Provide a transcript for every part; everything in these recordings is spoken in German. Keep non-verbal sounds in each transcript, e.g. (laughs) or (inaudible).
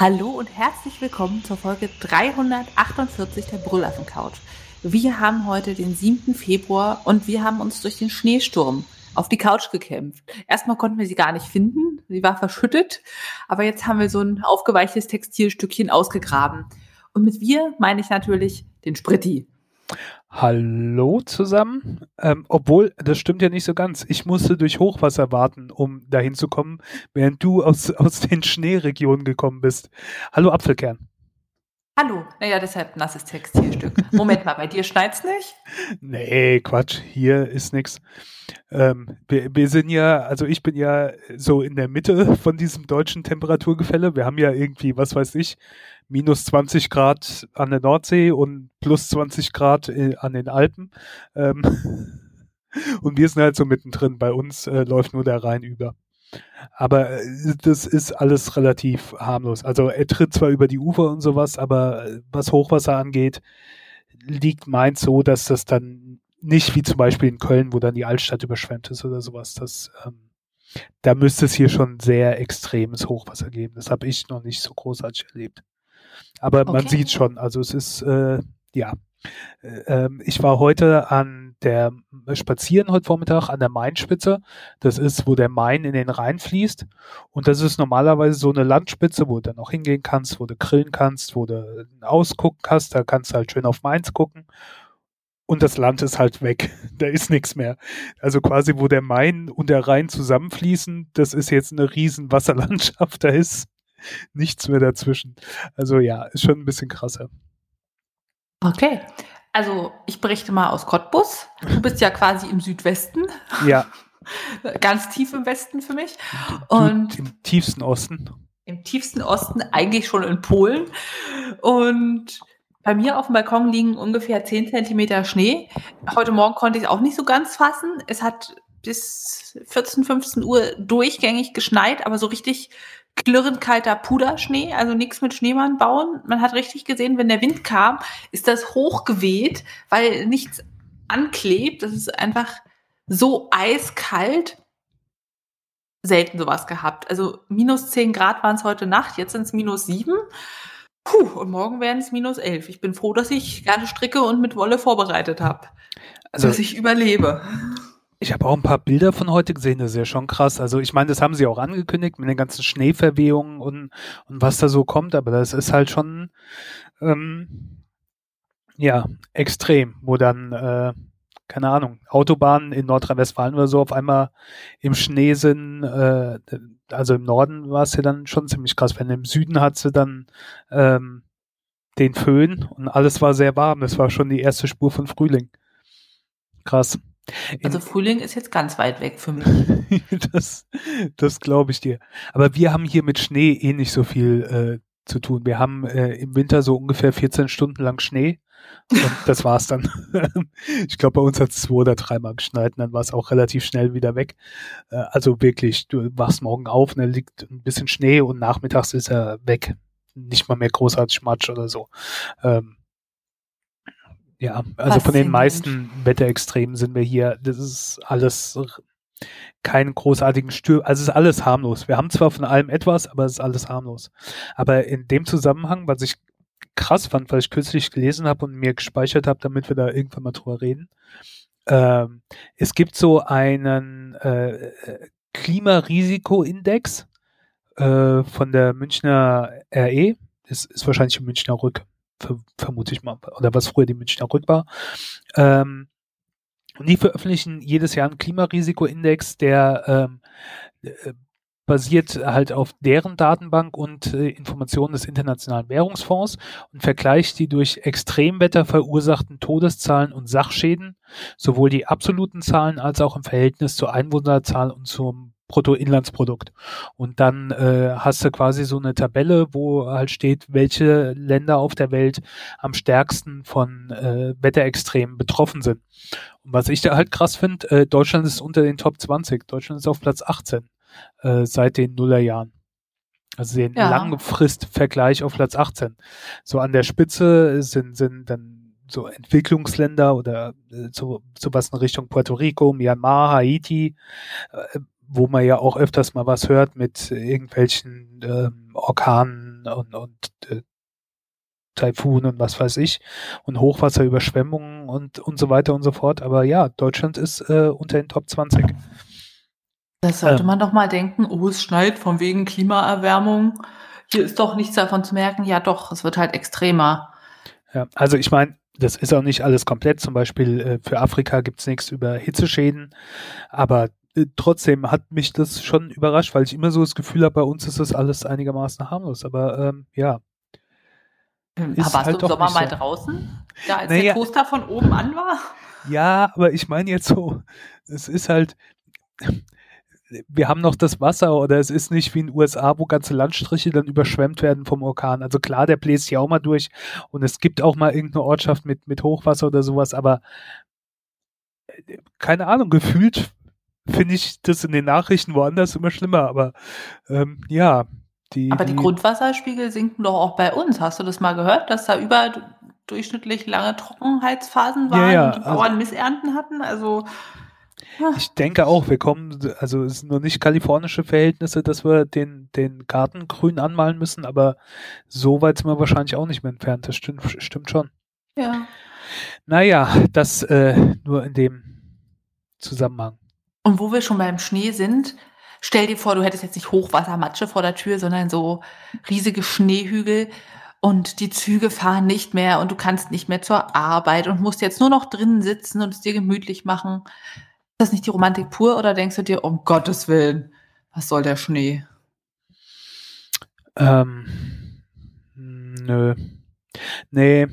Hallo und herzlich willkommen zur Folge 348 der Brüllaffen Couch. Wir haben heute den 7. Februar und wir haben uns durch den Schneesturm auf die Couch gekämpft. Erstmal konnten wir sie gar nicht finden, sie war verschüttet, aber jetzt haben wir so ein aufgeweichtes Textilstückchen ausgegraben. Und mit wir meine ich natürlich den Spritti. Hallo zusammen. Ähm, obwohl, das stimmt ja nicht so ganz. Ich musste durch Hochwasser warten, um dahin zu kommen, während du aus, (laughs) aus den Schneeregionen gekommen bist. Hallo Apfelkern. Hallo. Naja, deshalb nasses Textilstück. Moment mal, bei dir schneit's nicht? (laughs) Nee, Quatsch. Hier ist nix. Ähm, wir, wir sind ja, also ich bin ja so in der Mitte von diesem deutschen Temperaturgefälle. Wir haben ja irgendwie, was weiß ich, minus 20 Grad an der Nordsee und plus 20 Grad äh, an den Alpen. Ähm (laughs) und wir sind halt so mittendrin. Bei uns äh, läuft nur der Rhein über. Aber äh, das ist alles relativ harmlos. Also er tritt zwar über die Ufer und sowas, aber äh, was Hochwasser angeht, liegt Mainz so, dass das dann nicht wie zum Beispiel in Köln, wo dann die Altstadt überschwemmt ist oder sowas. Das, ähm, da müsste es hier schon sehr extremes Hochwasser geben. Das habe ich noch nicht so großartig erlebt. Aber okay. man sieht schon, also es ist, äh, ja. Äh, ähm, ich war heute an der Spazieren heute Vormittag an der Mainspitze. Das ist, wo der Main in den Rhein fließt. Und das ist normalerweise so eine Landspitze, wo du dann auch hingehen kannst, wo du grillen kannst, wo du ausgucken kannst. Da kannst du halt schön auf Mainz gucken. Und das Land ist halt weg. (laughs) Da ist nichts mehr. Also quasi, wo der Main und der Rhein zusammenfließen, das ist jetzt eine riesen Wasserlandschaft. (laughs) Da ist (laughs) nichts mehr dazwischen. Also ja, ist schon ein bisschen krasser. Okay. Also ich berichte mal aus Cottbus. Du bist ja quasi im Südwesten. Ja. (laughs) Ganz tief im Westen für mich. Und im tiefsten Osten. Im tiefsten Osten, eigentlich schon in Polen. Und bei mir auf dem Balkon liegen ungefähr 10 Zentimeter Schnee. Heute Morgen konnte ich es auch nicht so ganz fassen. Es hat bis 14, 15 Uhr durchgängig geschneit, aber so richtig klirrend kalter Puderschnee, also nichts mit Schneemann bauen. Man hat richtig gesehen, wenn der Wind kam, ist das hochgeweht, weil nichts anklebt. Das ist einfach so eiskalt. Selten sowas gehabt. Also minus 10 Grad waren es heute Nacht, jetzt sind es minus 7. Puh, und morgen werden es minus 11. Ich bin froh, dass ich gerne stricke und mit Wolle vorbereitet habe. Also, dass ich überlebe. Ich habe auch ein paar Bilder von heute gesehen, das ist ja schon krass. Also ich meine, das haben sie auch angekündigt mit den ganzen Schneeverwehungen und, und was da so kommt, aber das ist halt schon ähm, ja extrem, wo dann, äh, keine Ahnung, Autobahnen in Nordrhein-Westfalen oder so auf einmal im Schnee sind, äh, also im Norden war es ja dann schon ziemlich krass. Wenn im Süden hat sie dann ähm, den Föhn und alles war sehr warm. Das war schon die erste Spur von Frühling. Krass. Also Frühling ist jetzt ganz weit weg für mich. (laughs) das das glaube ich dir. Aber wir haben hier mit Schnee eh nicht so viel äh, zu tun. Wir haben äh, im Winter so ungefähr 14 Stunden lang Schnee. Und (laughs) das war's dann. (laughs) ich glaube, bei uns hat es zwei oder dreimal geschneit und dann war es auch relativ schnell wieder weg. Äh, also wirklich, du wachst morgen auf und da liegt ein bisschen Schnee und nachmittags ist er weg. Nicht mal mehr großartig Matsch oder so. Ähm, ja, also von den meisten Wetterextremen sind wir hier, das ist alles keinen großartigen Stür, also es ist alles harmlos. Wir haben zwar von allem etwas, aber es ist alles harmlos. Aber in dem Zusammenhang, was ich krass fand, weil ich kürzlich gelesen habe und mir gespeichert habe, damit wir da irgendwann mal drüber reden. Ähm, es gibt so einen äh, Klimarisikoindex äh, von der Münchner RE, das ist wahrscheinlich im Münchner Rück, vermute ich mal, oder was früher die Münchner Rück war. Ähm, und die veröffentlichen jedes Jahr einen Klimarisikoindex, der ähm, äh, basiert halt auf deren Datenbank und äh, Informationen des Internationalen Währungsfonds und vergleicht die durch Extremwetter verursachten Todeszahlen und Sachschäden, sowohl die absoluten Zahlen als auch im Verhältnis zur Einwohnerzahl und zum Bruttoinlandsprodukt. Und dann äh, hast du quasi so eine Tabelle, wo halt steht, welche Länder auf der Welt am stärksten von äh, Wetterextremen betroffen sind. Und was ich da halt krass finde, äh, Deutschland ist unter den Top 20. Deutschland ist auf Platz 18 äh, seit den Nullerjahren. Also den ja. Langfristvergleich auf Platz 18. So an der Spitze sind, sind dann so Entwicklungsländer oder äh, so, sowas in Richtung Puerto Rico, Myanmar, Haiti, äh, wo man ja auch öfters mal was hört mit irgendwelchen ähm, Orkanen und, und äh, Taifun und was weiß ich und Hochwasserüberschwemmungen und, und so weiter und so fort. Aber ja, Deutschland ist äh, unter den Top 20. Das sollte ähm, man doch mal denken, oh, es schneit von wegen Klimaerwärmung. Hier ist doch nichts davon zu merken. Ja doch, es wird halt extremer. Ja, also ich meine, das ist auch nicht alles komplett. Zum Beispiel äh, für Afrika gibt es nichts über Hitzeschäden. Aber äh, trotzdem hat mich das schon überrascht, weil ich immer so das Gefühl habe, bei uns ist das alles einigermaßen harmlos. Aber ähm, ja, hm, ist warst halt du im Sommer mal so. draußen? Da als naja, der Toaster von oben an war? Ja, aber ich meine jetzt so, es ist halt, wir haben noch das Wasser oder es ist nicht wie in den USA, wo ganze Landstriche dann überschwemmt werden vom Orkan. Also klar, der bläst hier auch mal durch und es gibt auch mal irgendeine Ortschaft mit, mit Hochwasser oder sowas, aber äh, keine Ahnung, gefühlt finde ich das in den Nachrichten woanders immer schlimmer, aber ähm, ja, die, Aber die, die Grundwasserspiegel sinken doch auch bei uns. Hast du das mal gehört, dass da überdurchschnittlich lange Trockenheitsphasen waren ja, ja, und die Bauern also, Missernten hatten? Also ja. Ich denke auch, wir kommen, also es sind nur nicht kalifornische Verhältnisse, dass wir den, den Garten grün anmalen müssen, aber so weit sind wir wahrscheinlich auch nicht mehr entfernt. Das stimmt, stimmt schon. Ja. Naja, das äh, nur in dem Zusammenhang. Und wo wir schon beim Schnee sind, Stell dir vor, du hättest jetzt nicht Hochwassermatsche vor der Tür, sondern so riesige Schneehügel und die Züge fahren nicht mehr und du kannst nicht mehr zur Arbeit und musst jetzt nur noch drinnen sitzen und es dir gemütlich machen. Ist das nicht die Romantik pur oder denkst du dir, um Gottes Willen, was soll der Schnee? Ähm, nö. Nee.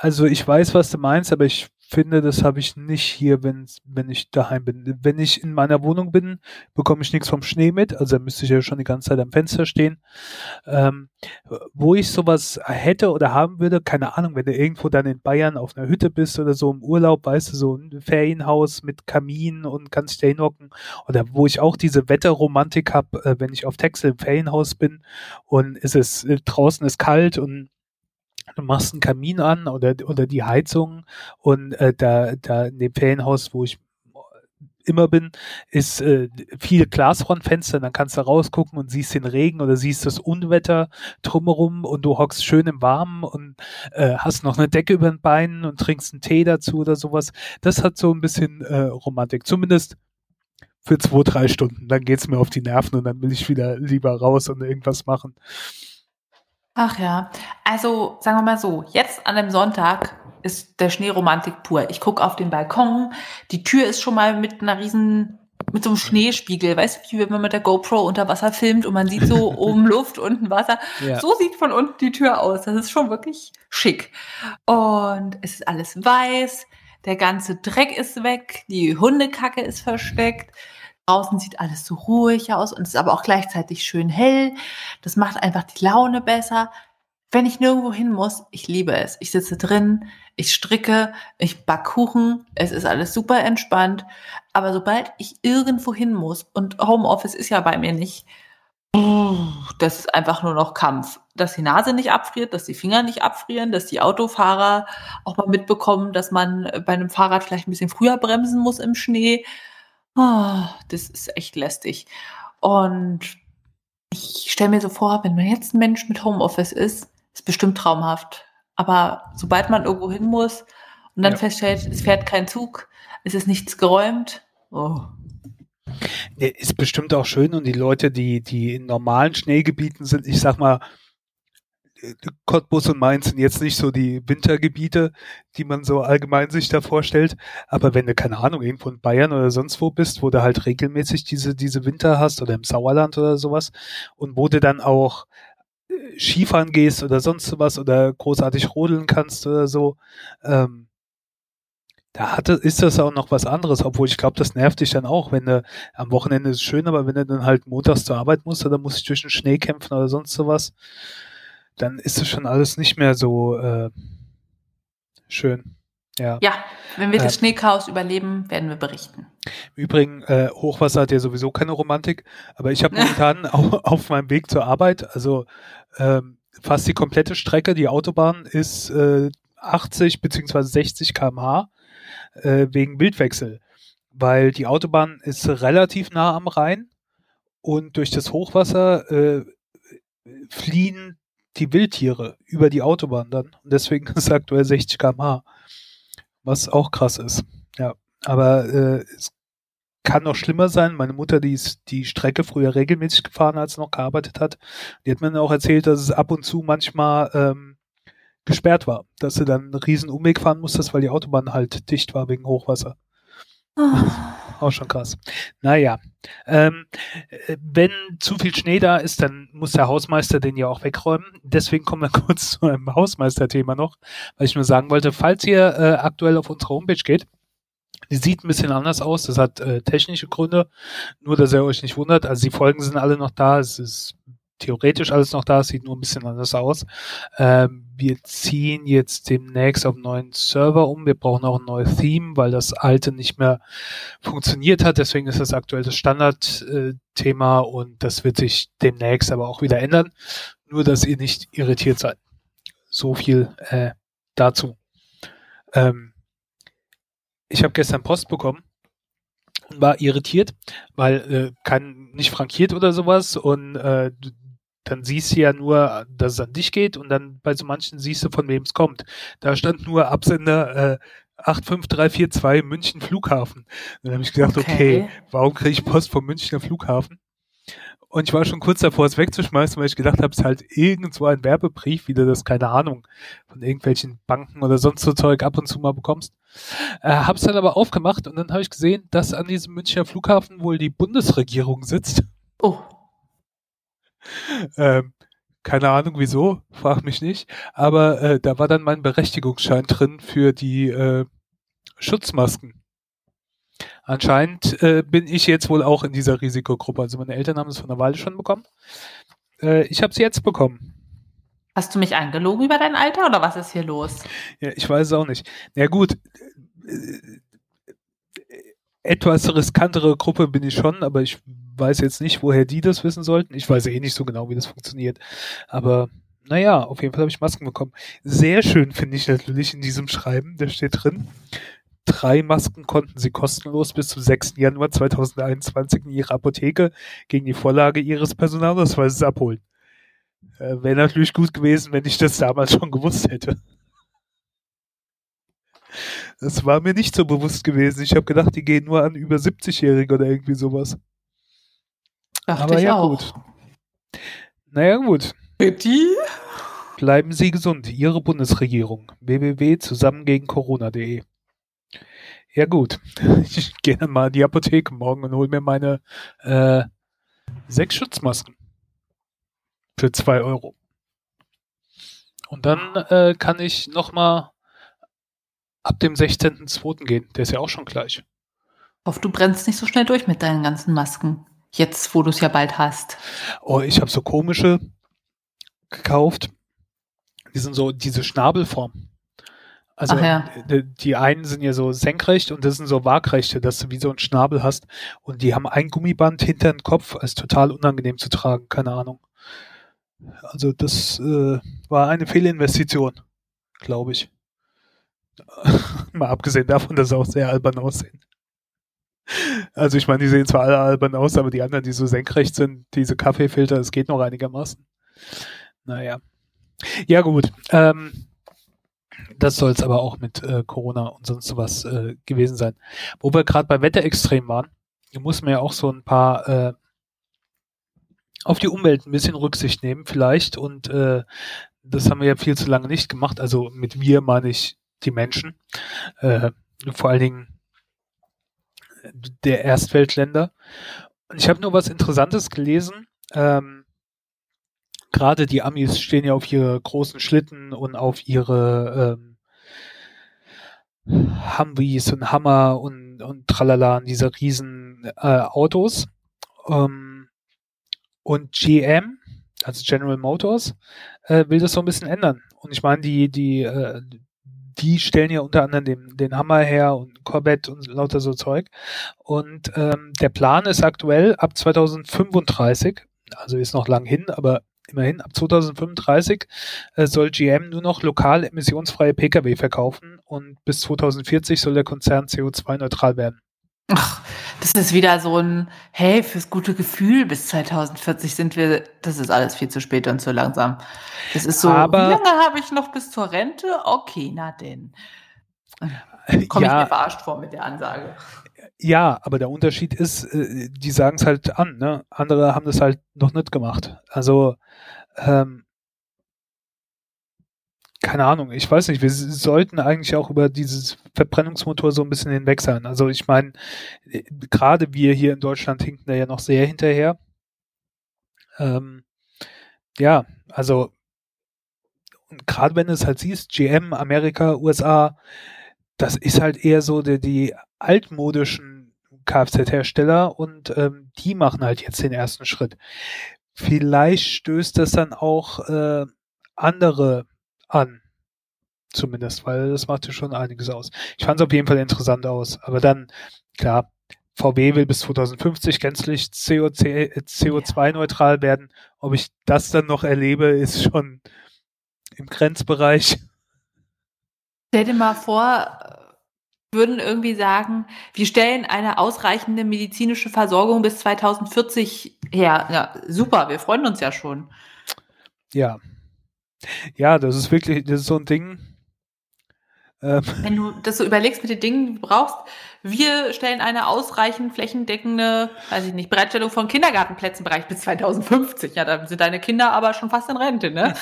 Also ich weiß, was du meinst, aber ich finde, das habe ich nicht hier, wenn, wenn ich daheim bin. Wenn ich in meiner Wohnung bin, bekomme ich nichts vom Schnee mit, also müsste ich ja schon die ganze Zeit am Fenster stehen. Ähm, wo ich sowas hätte oder haben würde, keine Ahnung, wenn du irgendwo dann in Bayern auf einer Hütte bist oder so im Urlaub, weißt du, so ein Ferienhaus mit Kamin und kannst dich da hinhocken. Oder wo ich auch diese Wetterromantik habe, äh, wenn ich auf Texel im Ferienhaus bin und es ist äh, draußen ist kalt und du machst einen Kamin an oder, oder die Heizung und äh, da, da in dem Ferienhaus, wo ich immer bin, ist äh, viel Glasfrontfenster, dann kannst du rausgucken und siehst den Regen oder siehst das Unwetter drumherum und du hockst schön im Warmen und äh, hast noch eine Decke über den Beinen und trinkst einen Tee dazu oder sowas. Das hat so ein bisschen äh, Romantik, zumindest für zwei, drei Stunden. Dann geht's mir auf die Nerven und dann will ich wieder lieber raus und irgendwas machen. Ach ja, also sagen wir mal so, jetzt an dem Sonntag ist der Schneeromantik pur. Ich gucke auf den Balkon, die Tür ist schon mal mit einer riesen, mit so einem Schneespiegel, weißt du, wie wenn man mit der GoPro unter Wasser filmt und man sieht so (laughs) oben Luft, unten Wasser. Ja. So sieht von unten die Tür aus. Das ist schon wirklich schick. Und es ist alles weiß, der ganze Dreck ist weg, die Hundekacke ist versteckt. Draußen sieht alles so ruhig aus und ist aber auch gleichzeitig schön hell. Das macht einfach die Laune besser. Wenn ich nirgendwo hin muss, ich liebe es. Ich sitze drin, ich stricke, ich back Kuchen, es ist alles super entspannt. Aber sobald ich irgendwo hin muss, und Homeoffice ist ja bei mir nicht, das ist einfach nur noch Kampf. Dass die Nase nicht abfriert, dass die Finger nicht abfrieren, dass die Autofahrer auch mal mitbekommen, dass man bei einem Fahrrad vielleicht ein bisschen früher bremsen muss im Schnee. Oh, das ist echt lästig. Und ich stelle mir so vor, wenn man jetzt ein Mensch mit Homeoffice ist, ist bestimmt traumhaft. Aber sobald man irgendwo hin muss und dann ja. feststellt, es fährt kein Zug, es ist nichts geräumt, oh. Ist bestimmt auch schön und die Leute, die, die in normalen Schneegebieten sind, ich sag mal, Cottbus und Mainz sind jetzt nicht so die Wintergebiete, die man so allgemein sich da vorstellt. Aber wenn du, keine Ahnung, irgendwo in Bayern oder sonst wo bist, wo du halt regelmäßig diese, diese Winter hast oder im Sauerland oder sowas und wo du dann auch äh, Skifahren gehst oder sonst was oder großartig rodeln kannst oder so, ähm, da hatte, ist das auch noch was anderes, obwohl ich glaube, das nervt dich dann auch, wenn du am Wochenende ist es schön, aber wenn du dann halt montags zur Arbeit musst oder musst du durch den Schnee kämpfen oder sonst sowas, dann ist es schon alles nicht mehr so äh, schön. Ja. ja, wenn wir das äh, Schneechaos überleben, werden wir berichten. Im Übrigen, äh, Hochwasser hat ja sowieso keine Romantik, aber ich habe (laughs) momentan auf, auf meinem Weg zur Arbeit, also ähm, fast die komplette Strecke, die Autobahn ist äh, 80 beziehungsweise 60 km/h äh, wegen Wildwechsel weil die Autobahn ist relativ nah am Rhein und durch das Hochwasser äh, fliehen die Wildtiere über die Autobahn dann. Und deswegen (laughs) ist aktuell 60 km/h. Was auch krass ist. Ja. Aber äh, es kann noch schlimmer sein. Meine Mutter, die ist die Strecke früher regelmäßig gefahren, als sie noch gearbeitet hat. Die hat mir dann auch erzählt, dass es ab und zu manchmal ähm, gesperrt war, dass sie dann einen riesen Umweg fahren musste, weil die Autobahn halt dicht war wegen Hochwasser. Oh. (laughs) Auch schon krass. Naja, ähm, äh, wenn zu viel Schnee da ist, dann muss der Hausmeister den ja auch wegräumen. Deswegen kommen wir (laughs) kurz zu einem Hausmeister-Thema noch, weil ich nur sagen wollte, falls ihr äh, aktuell auf unsere Homepage geht, die sieht ein bisschen anders aus. Das hat äh, technische Gründe. Nur, dass ihr euch nicht wundert. Also die Folgen sind alle noch da. Es ist theoretisch alles noch da, sieht nur ein bisschen anders aus. Ähm, wir ziehen jetzt demnächst auf einen neuen Server um. Wir brauchen auch ein neues Theme, weil das alte nicht mehr funktioniert hat. Deswegen ist das aktuell das Standardthema äh, und das wird sich demnächst aber auch wieder ändern. Nur, dass ihr nicht irritiert seid. So viel äh, dazu. Ähm, ich habe gestern Post bekommen und war irritiert, weil äh, kann nicht frankiert oder sowas und äh, dann siehst du ja nur, dass es an dich geht und dann bei so manchen siehst du, von wem es kommt. Da stand nur Absender äh, 85342 München Flughafen. Dann habe ich gedacht, okay, okay warum kriege ich Post vom Münchner Flughafen? Und ich war schon kurz davor, es wegzuschmeißen, weil ich gedacht habe, es ist halt irgendwo ein Werbebrief, wie du das, keine Ahnung, von irgendwelchen Banken oder sonst so Zeug ab und zu mal bekommst. Äh, hab's dann aber aufgemacht und dann habe ich gesehen, dass an diesem Münchner Flughafen wohl die Bundesregierung sitzt. Oh. (laughs) Ähm, keine Ahnung wieso, frag mich nicht. Aber äh, da war dann mein Berechtigungsschein drin für die äh, Schutzmasken. Anscheinend äh, bin ich jetzt wohl auch in dieser Risikogruppe. Also meine Eltern haben es von einer Weile schon bekommen. Äh, ich habe sie jetzt bekommen. Hast du mich angelogen über dein Alter oder was ist hier los? Ja, ich weiß es auch nicht. Na ja, gut, äh, etwas riskantere Gruppe bin ich schon, aber ich weiß jetzt nicht, woher die das wissen sollten. Ich weiß eh nicht so genau, wie das funktioniert. Aber naja, auf jeden Fall habe ich Masken bekommen. Sehr schön finde ich natürlich in diesem Schreiben, da steht drin, drei Masken konnten sie kostenlos bis zum 6. Januar 2021 in ihrer Apotheke gegen die Vorlage ihres Personalausweises abholen. Äh, Wäre natürlich gut gewesen, wenn ich das damals schon gewusst hätte. Das war mir nicht so bewusst gewesen. Ich habe gedacht, die gehen nur an über 70-Jährige oder irgendwie sowas. Dachte Aber ja auch. gut. Naja gut. Bitte? Bleiben Sie gesund. Ihre Bundesregierung. www.zusammengegen-corona.de Ja gut. (laughs) Ich gehe dann mal in die Apotheke morgen und hole mir meine äh, sechs Schutzmasken. Für zwei Euro. Und dann äh, kann ich nochmal ab dem 16.02. gehen. Der ist ja auch schon gleich. Hoff, du brennst nicht so schnell durch mit deinen ganzen Masken. Jetzt, wo du es ja bald hast. Oh, ich habe so komische gekauft. Die sind so diese Schnabelform. Also ja. die, die, einen sind ja so senkrecht und das sind so waagrechte, dass du wie so ein Schnabel hast. Und die haben ein Gummiband hinter den Kopf, ist total unangenehm zu tragen, keine Ahnung. Also das äh, war eine Fehlinvestition, glaube ich. (laughs) Mal abgesehen davon, dass sie auch sehr albern aussehen. Also ich meine, die sehen zwar alle albern aus, aber die anderen, die so senkrecht sind, diese Kaffeefilter, das geht noch einigermaßen. Naja. Ja gut. Ähm, das soll es aber auch mit äh, Corona und sonst sowas äh, gewesen sein. Wo wir gerade bei Wetterextrem waren, muss man ja auch so ein paar äh, auf die Umwelt ein bisschen Rücksicht nehmen vielleicht und äh, das haben wir ja viel zu lange nicht gemacht. Also mit wir meine ich die Menschen. Äh, vor allen Dingen der Erstweltländer. Und ich habe nur was Interessantes gelesen. Ähm, Gerade die Amis stehen ja auf ihre großen Schlitten und auf ihre ähm, Humvees und Hammer und, und tralala, diese riesen äh, Autos. Ähm, und GM, also General Motors, äh, will das so ein bisschen ändern. Und ich meine, die, die, äh, die stellen ja unter anderem den, den Hammer her und Corvette und lauter so Zeug. Und ähm, der Plan ist aktuell ab 2035, also ist noch lang hin, aber immerhin ab 2035 äh, soll GM nur noch lokal emissionsfreie Pkw verkaufen und bis 2040 soll der Konzern CO2-neutral werden. Ach, das ist wieder so ein, hey, fürs gute Gefühl bis 2040 sind wir, das ist alles viel zu spät und zu langsam. Das ist so, Aber- wie lange habe ich noch bis zur Rente? Okay, na denn. Komme ich mir Ja, verarscht vor mit der Ansage. ja, aber der Unterschied ist, äh, die sagen es halt an, ne? Andere haben das halt noch nicht gemacht. Also, ähm, keine Ahnung, ich weiß nicht, wir sollten eigentlich auch über dieses Verbrennungsmotor so ein bisschen hinweg sein. Also ich meine, äh, gerade wir hier in Deutschland hinken da ja noch sehr hinterher. Ähm, ja, also gerade wenn du es halt siehst, GM, Amerika, USA, das ist halt eher so die, die altmodischen Kfz-Hersteller und ähm, die machen halt jetzt den ersten Schritt. Vielleicht stößt das dann auch äh, andere an, zumindest, weil das macht ja schon einiges aus. Ich fand es auf jeden Fall interessant aus, aber dann, klar, VW will bis 2050 gänzlich CO2 äh, CO2-neutral werden. Ob ich das dann noch erlebe, ist schon im Grenzbereich. Stell dir mal vor, würden irgendwie sagen, wir stellen eine ausreichende medizinische Versorgung bis 2040 her. Ja, super, wir freuen uns ja schon. Ja. Ja, das ist wirklich, das ist so ein Ding. Ähm, Wenn du das so überlegst mit den Dingen, die du brauchst, wir stellen eine ausreichend flächendeckende, weiß ich nicht, Bereitstellung von Kindergartenplätzenbereich bis 2050. Ja, da sind deine Kinder aber schon fast in Rente, ne?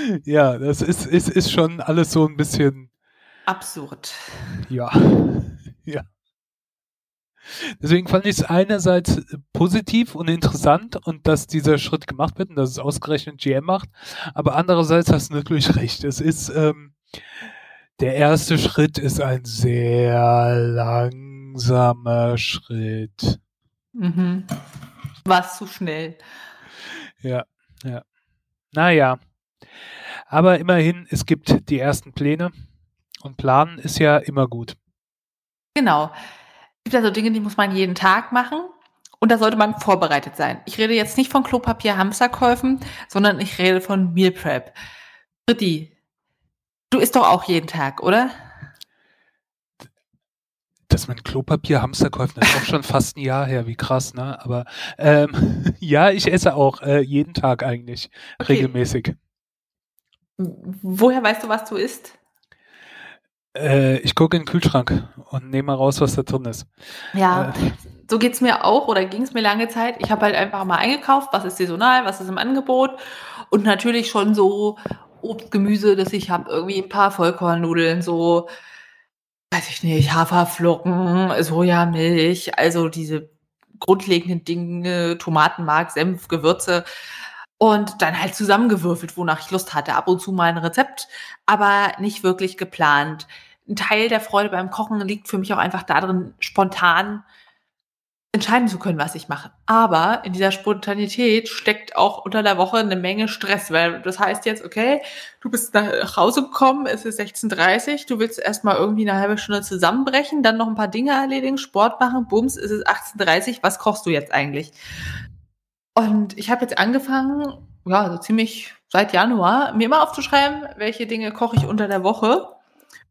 (laughs) ja, das ist, ist, ist schon alles so ein bisschen, Absurd. ja. (laughs) ja. Deswegen fand ich es einerseits positiv und interessant und dass dieser Schritt gemacht wird und dass es ausgerechnet GM macht, aber andererseits hast du natürlich recht. Es ist, ähm, der erste Schritt ist ein sehr langsamer Schritt. Mhm. War zu schnell. Ja, ja. Naja. Aber immerhin, es gibt die ersten Pläne und planen ist ja immer gut. Genau. Es gibt ja so Dinge, die muss man jeden Tag machen. Und da sollte man vorbereitet sein. Ich rede jetzt nicht von Klopapier, Hamsterkäufen, sondern ich rede von Meal Prep. Britti, du isst doch auch jeden Tag, oder? Dass man Klopapier Hamsterkäufen ist auch schon fast ein Jahr her, wie krass, ne? Aber ähm, (laughs) ja, ich esse auch äh, jeden Tag eigentlich Okay. regelmäßig. Woher weißt du, was du isst? Äh, ich gucke in den Kühlschrank und nehme mal raus, was da drin ist. Ja, Äh, so geht's mir auch oder ging es mir lange Zeit. Ich habe halt einfach mal eingekauft, was ist saisonal, was ist im Angebot und natürlich schon so Obst, Gemüse, dass ich habe irgendwie ein paar Vollkornnudeln, so weiß ich nicht, Haferflocken, Sojamilch, also diese grundlegenden Dinge, Tomatenmark, Senf, Gewürze und dann halt zusammengewürfelt, wonach ich Lust hatte. Ab und zu mal ein Rezept, aber nicht wirklich geplant. Ein Teil der Freude beim Kochen liegt für mich auch einfach darin, spontan entscheiden zu können, was ich mache. Aber in dieser Spontanität steckt auch unter der Woche eine Menge Stress, weil das heißt jetzt, okay, du bist nach Hause gekommen, es ist 16.30 Uhr, du willst erstmal irgendwie eine halbe Stunde zusammenbrechen, dann noch ein paar Dinge erledigen, Sport machen, bums, es ist 18.30 Uhr, was kochst du jetzt eigentlich? Und ich habe jetzt angefangen, ja, so ziemlich seit Januar, mir immer aufzuschreiben, welche Dinge koche ich unter der Woche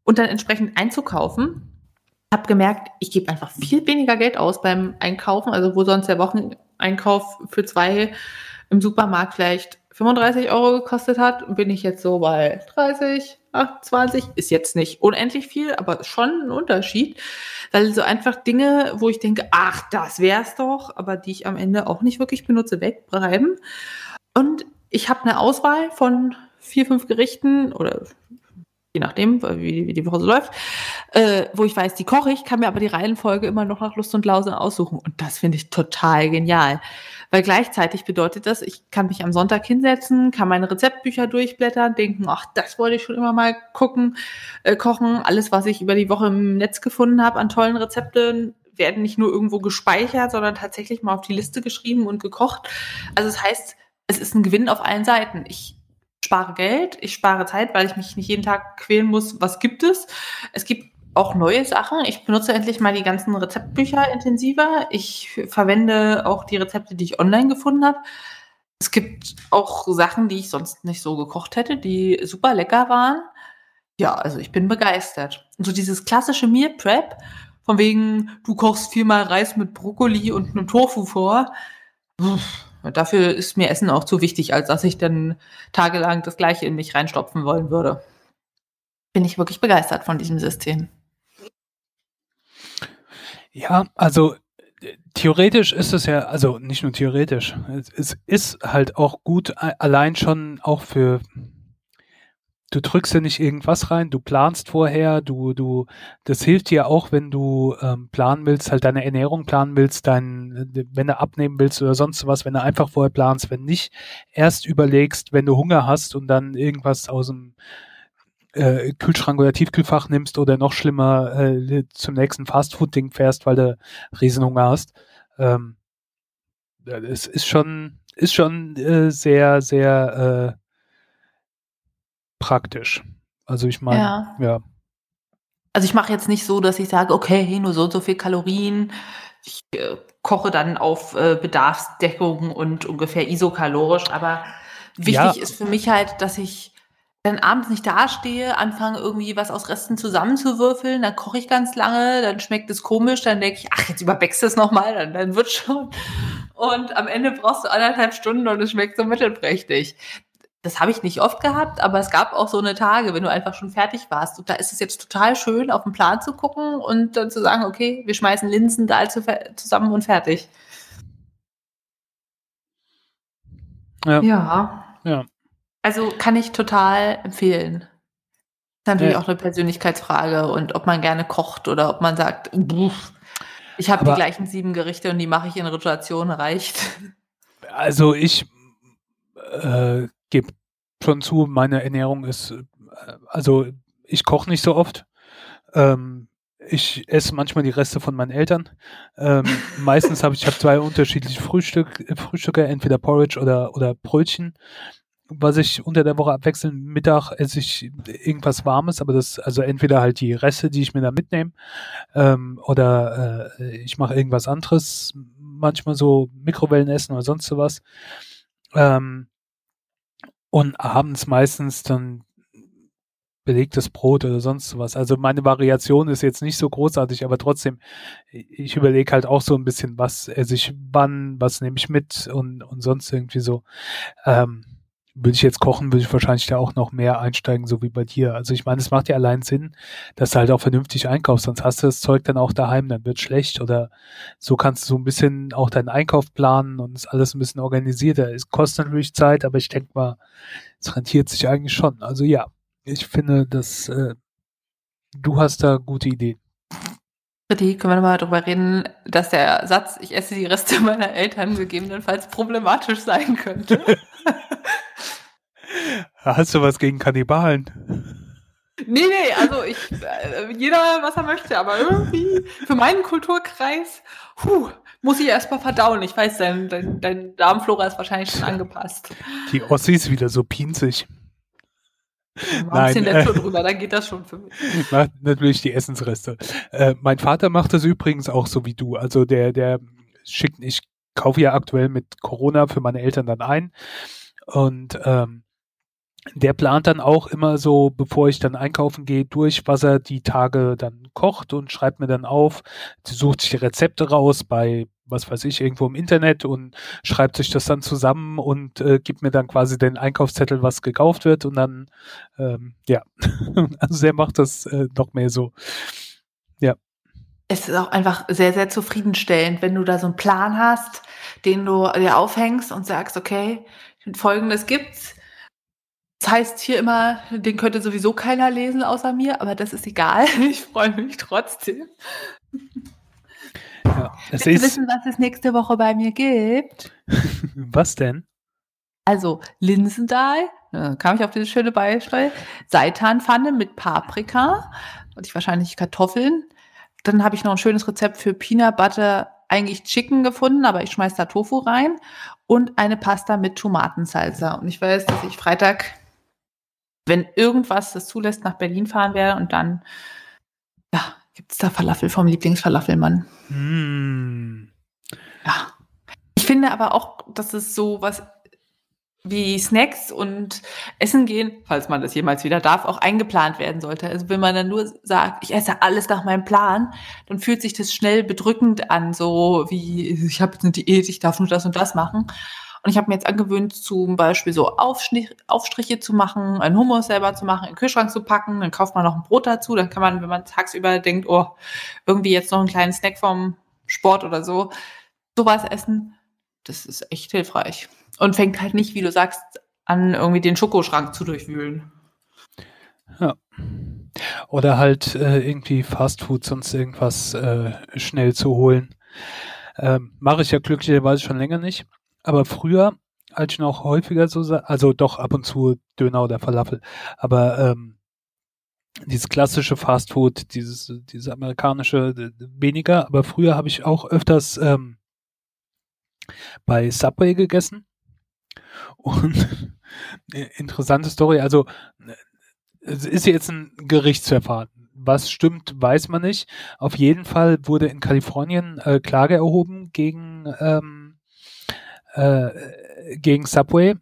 und dann entsprechend einzukaufen. Habe gemerkt, ich gebe einfach viel weniger Geld aus beim Einkaufen, also wo sonst der Wocheneinkauf für zwei im Supermarkt vielleicht 35 Euro gekostet hat, bin ich jetzt so bei 30, 28, ist jetzt nicht unendlich viel, aber schon ein Unterschied, weil so einfach Dinge, wo ich denke, ach, das wär's doch, aber die ich am Ende auch nicht wirklich benutze, wegbleiben. Und ich habe eine Auswahl von vier, fünf Gerichten oder je nachdem, wie, wie die Woche so läuft, äh, wo ich weiß, die koche ich, kann mir aber die Reihenfolge immer noch nach Lust und Laune aussuchen. Und das finde ich total genial. Weil gleichzeitig bedeutet das, ich kann mich am Sonntag hinsetzen, kann meine Rezeptbücher durchblättern, denken, ach, das wollte ich schon immer mal gucken, äh, kochen. Alles, was ich über die Woche im Netz gefunden habe an tollen Rezepten, werden nicht nur irgendwo gespeichert, sondern tatsächlich mal auf die Liste geschrieben und gekocht. Also das heißt, es ist ein Gewinn auf allen Seiten. Ich spare Geld, ich spare Zeit, weil ich mich nicht jeden Tag quälen muss, was gibt es. Es gibt auch neue Sachen. Ich benutze endlich mal die ganzen Rezeptbücher intensiver. Ich verwende auch die Rezepte, die ich online gefunden habe. Es gibt auch Sachen, die ich sonst nicht so gekocht hätte, die super lecker waren. Ja, also ich bin begeistert. Und so dieses klassische Meal Prep, von wegen, du kochst viermal Reis mit Brokkoli und einem Tofu vor. Dafür ist mir Essen auch zu wichtig, als dass ich dann tagelang das Gleiche in mich reinstopfen wollen würde. Bin ich wirklich begeistert von diesem System. Ja, also theoretisch ist es ja, also nicht nur theoretisch, es ist halt auch gut, allein schon auch für, du drückst ja nicht irgendwas rein, du planst vorher, du, du, das hilft dir auch, wenn du ähm, planen willst, halt deine Ernährung planen willst, dein, wenn du abnehmen willst oder sonst was, wenn du einfach vorher planst, wenn nicht erst überlegst, wenn du Hunger hast und dann irgendwas aus dem äh, Kühlschrank oder Tiefkühlfach nimmst oder noch schlimmer äh, zum nächsten Fastfood-Ding fährst, weil du Riesenhunger hast. Ähm, es ist schon, ist schon äh, sehr, sehr äh, praktisch. Also ich meine, ja. ja. Also ich mache jetzt nicht so, dass ich sage, okay, nur so und so viel Kalorien. Ich äh, koche dann auf äh, Bedarfsdeckung und ungefähr isokalorisch, aber wichtig ja. ist für mich halt, dass ich dann abends nicht dastehe, anfange irgendwie was aus Resten zusammenzuwürfeln, dann koche ich ganz lange, dann schmeckt es komisch, dann denke ich, ach, jetzt überbackst du es nochmal, dann, dann wird schon. Und am Ende brauchst du anderthalb Stunden und es schmeckt so mittelprächtig. Das habe ich nicht oft gehabt, aber es gab auch so eine Tage, wenn du einfach schon fertig warst. Und da ist es jetzt total schön, auf den Plan zu gucken und dann zu sagen, okay, wir schmeißen Linsen da zusammen und fertig. Ja. Ja. ja. Also kann ich total empfehlen. Das ist natürlich ja. auch eine Persönlichkeitsfrage und ob man gerne kocht oder ob man sagt, ich habe die gleichen sieben Gerichte und die mache ich in Rotation, reicht. Also ich äh, gebe schon zu, meine Ernährung ist, äh, also ich koche nicht so oft. Ähm, ich esse manchmal die Reste von meinen Eltern. Ähm, (laughs) meistens habe ich, ich hab zwei unterschiedliche Frühstück, Frühstücke, entweder Porridge oder, oder Brötchen was ich unter der Woche abwechseln. Mittag esse ich irgendwas Warmes, aber das, also entweder halt die Reste, die ich mir da mitnehme, ähm, oder äh, ich mache irgendwas anderes, manchmal so Mikrowellenessen oder sonst sowas. Ähm, und abends meistens dann belegtes Brot oder sonst sowas. Also meine Variation ist jetzt nicht so großartig, aber trotzdem, ich überlege halt auch so ein bisschen, was esse ich wann, was nehme ich mit und, und sonst irgendwie so. Ähm, würde ich jetzt kochen, würde ich wahrscheinlich da auch noch mehr einsteigen, so wie bei dir. Also ich meine, es macht ja allein Sinn, dass du halt auch vernünftig einkaufst, sonst hast du das Zeug dann auch daheim, dann wird schlecht oder so kannst du so ein bisschen auch deinen Einkauf planen und ist alles ein bisschen organisierter. Es kostet natürlich Zeit, aber ich denke mal, es rentiert sich eigentlich schon. Also ja, ich finde, dass äh, du hast da gute Ideen. Kritik, können wir mal darüber reden, dass der Satz, ich esse die Reste (laughs) meiner Eltern gegebenenfalls problematisch sein könnte. (laughs) Hast du was gegen Kannibalen? Nee, nee, also ich, äh, jeder, was er möchte, aber irgendwie für meinen Kulturkreis, puh, muss ich erst mal verdauen. Ich weiß, dein, dein, dein Darmflora ist wahrscheinlich schon angepasst. Die Ossis wieder so pinzig. Nein, ein bisschen äh, drüber, dann geht das schon für mich. (laughs) Macht natürlich die Essensreste. Äh, mein Vater macht das übrigens auch so wie du. Also der, der schickt, ich kaufe ja aktuell mit Corona für meine Eltern dann ein. Und ähm, der plant dann auch immer so, bevor ich dann einkaufen gehe, durch, was er die Tage dann kocht und schreibt mir dann auf, sucht sich die Rezepte raus bei, was weiß ich, irgendwo im Internet und schreibt sich das dann zusammen und äh, gibt mir dann quasi den Einkaufszettel, was gekauft wird und dann, ähm, ja, (laughs) also der macht das äh, noch mehr so. Es ist auch einfach sehr, sehr zufriedenstellend, wenn du da so einen Plan hast, den du dir aufhängst und sagst, okay, folgendes gibt's das heißt hier immer, den könnte sowieso keiner lesen außer mir, aber das ist egal. (laughs) Ich freue mich trotzdem. Ja, es Willst wissen, was es nächste Woche bei mir gibt? (laughs) was denn? Also Linsendahl, da kam ich auf dieses schöne Beispiel, Seitanpfanne mit Paprika und ich wahrscheinlich Kartoffeln. Dann habe ich noch ein schönes Rezept für Peanut Butter, eigentlich Chicken gefunden, aber ich schmeiß da Tofu rein und eine Pasta mit Tomatensalsa. Und ich weiß, dass ich Freitag wenn irgendwas das zulässt, nach Berlin fahren werde und dann ja, gibt es da Falafel vom Lieblingsfalafelmann. Mm. Ja. Ich finde aber auch, dass es so was, wie Snacks und Essen gehen, falls man das jemals wieder darf, auch eingeplant werden sollte. Also wenn man dann nur sagt, ich esse alles nach meinem Plan, dann fühlt sich das schnell bedrückend an, so wie ich habe jetzt eine Diät, ich darf nur das und das machen. Und ich habe mir jetzt angewöhnt, zum Beispiel so Aufschnich, Aufstriche zu machen, einen Hummus selber zu machen, in den Kühlschrank zu packen, dann kauft man noch ein Brot dazu, dann kann man, wenn man tagsüber denkt, oh, irgendwie jetzt noch einen kleinen Snack vom Sport oder so, sowas essen. Das ist echt hilfreich. Und fängt halt nicht, wie du sagst, an, irgendwie den Schokoschrank zu durchwühlen. Ja. Oder halt äh, irgendwie Fastfood, sonst irgendwas äh, schnell zu holen. Ähm, Mache ich ja glücklicherweise schon länger nicht. Aber früher, als ich noch häufiger so, also doch ab und zu Döner oder Falafel, aber ähm, dieses klassische Fastfood, dieses, dieses amerikanische weniger, aber früher habe ich auch öfters ähm, bei Subway gegessen und (laughs) interessante Story, also es ist jetzt ein Gerichtsverfahren. Was stimmt, weiß man nicht. Auf jeden Fall wurde in Kalifornien äh, Klage erhoben gegen, ähm, äh, gegen Subway.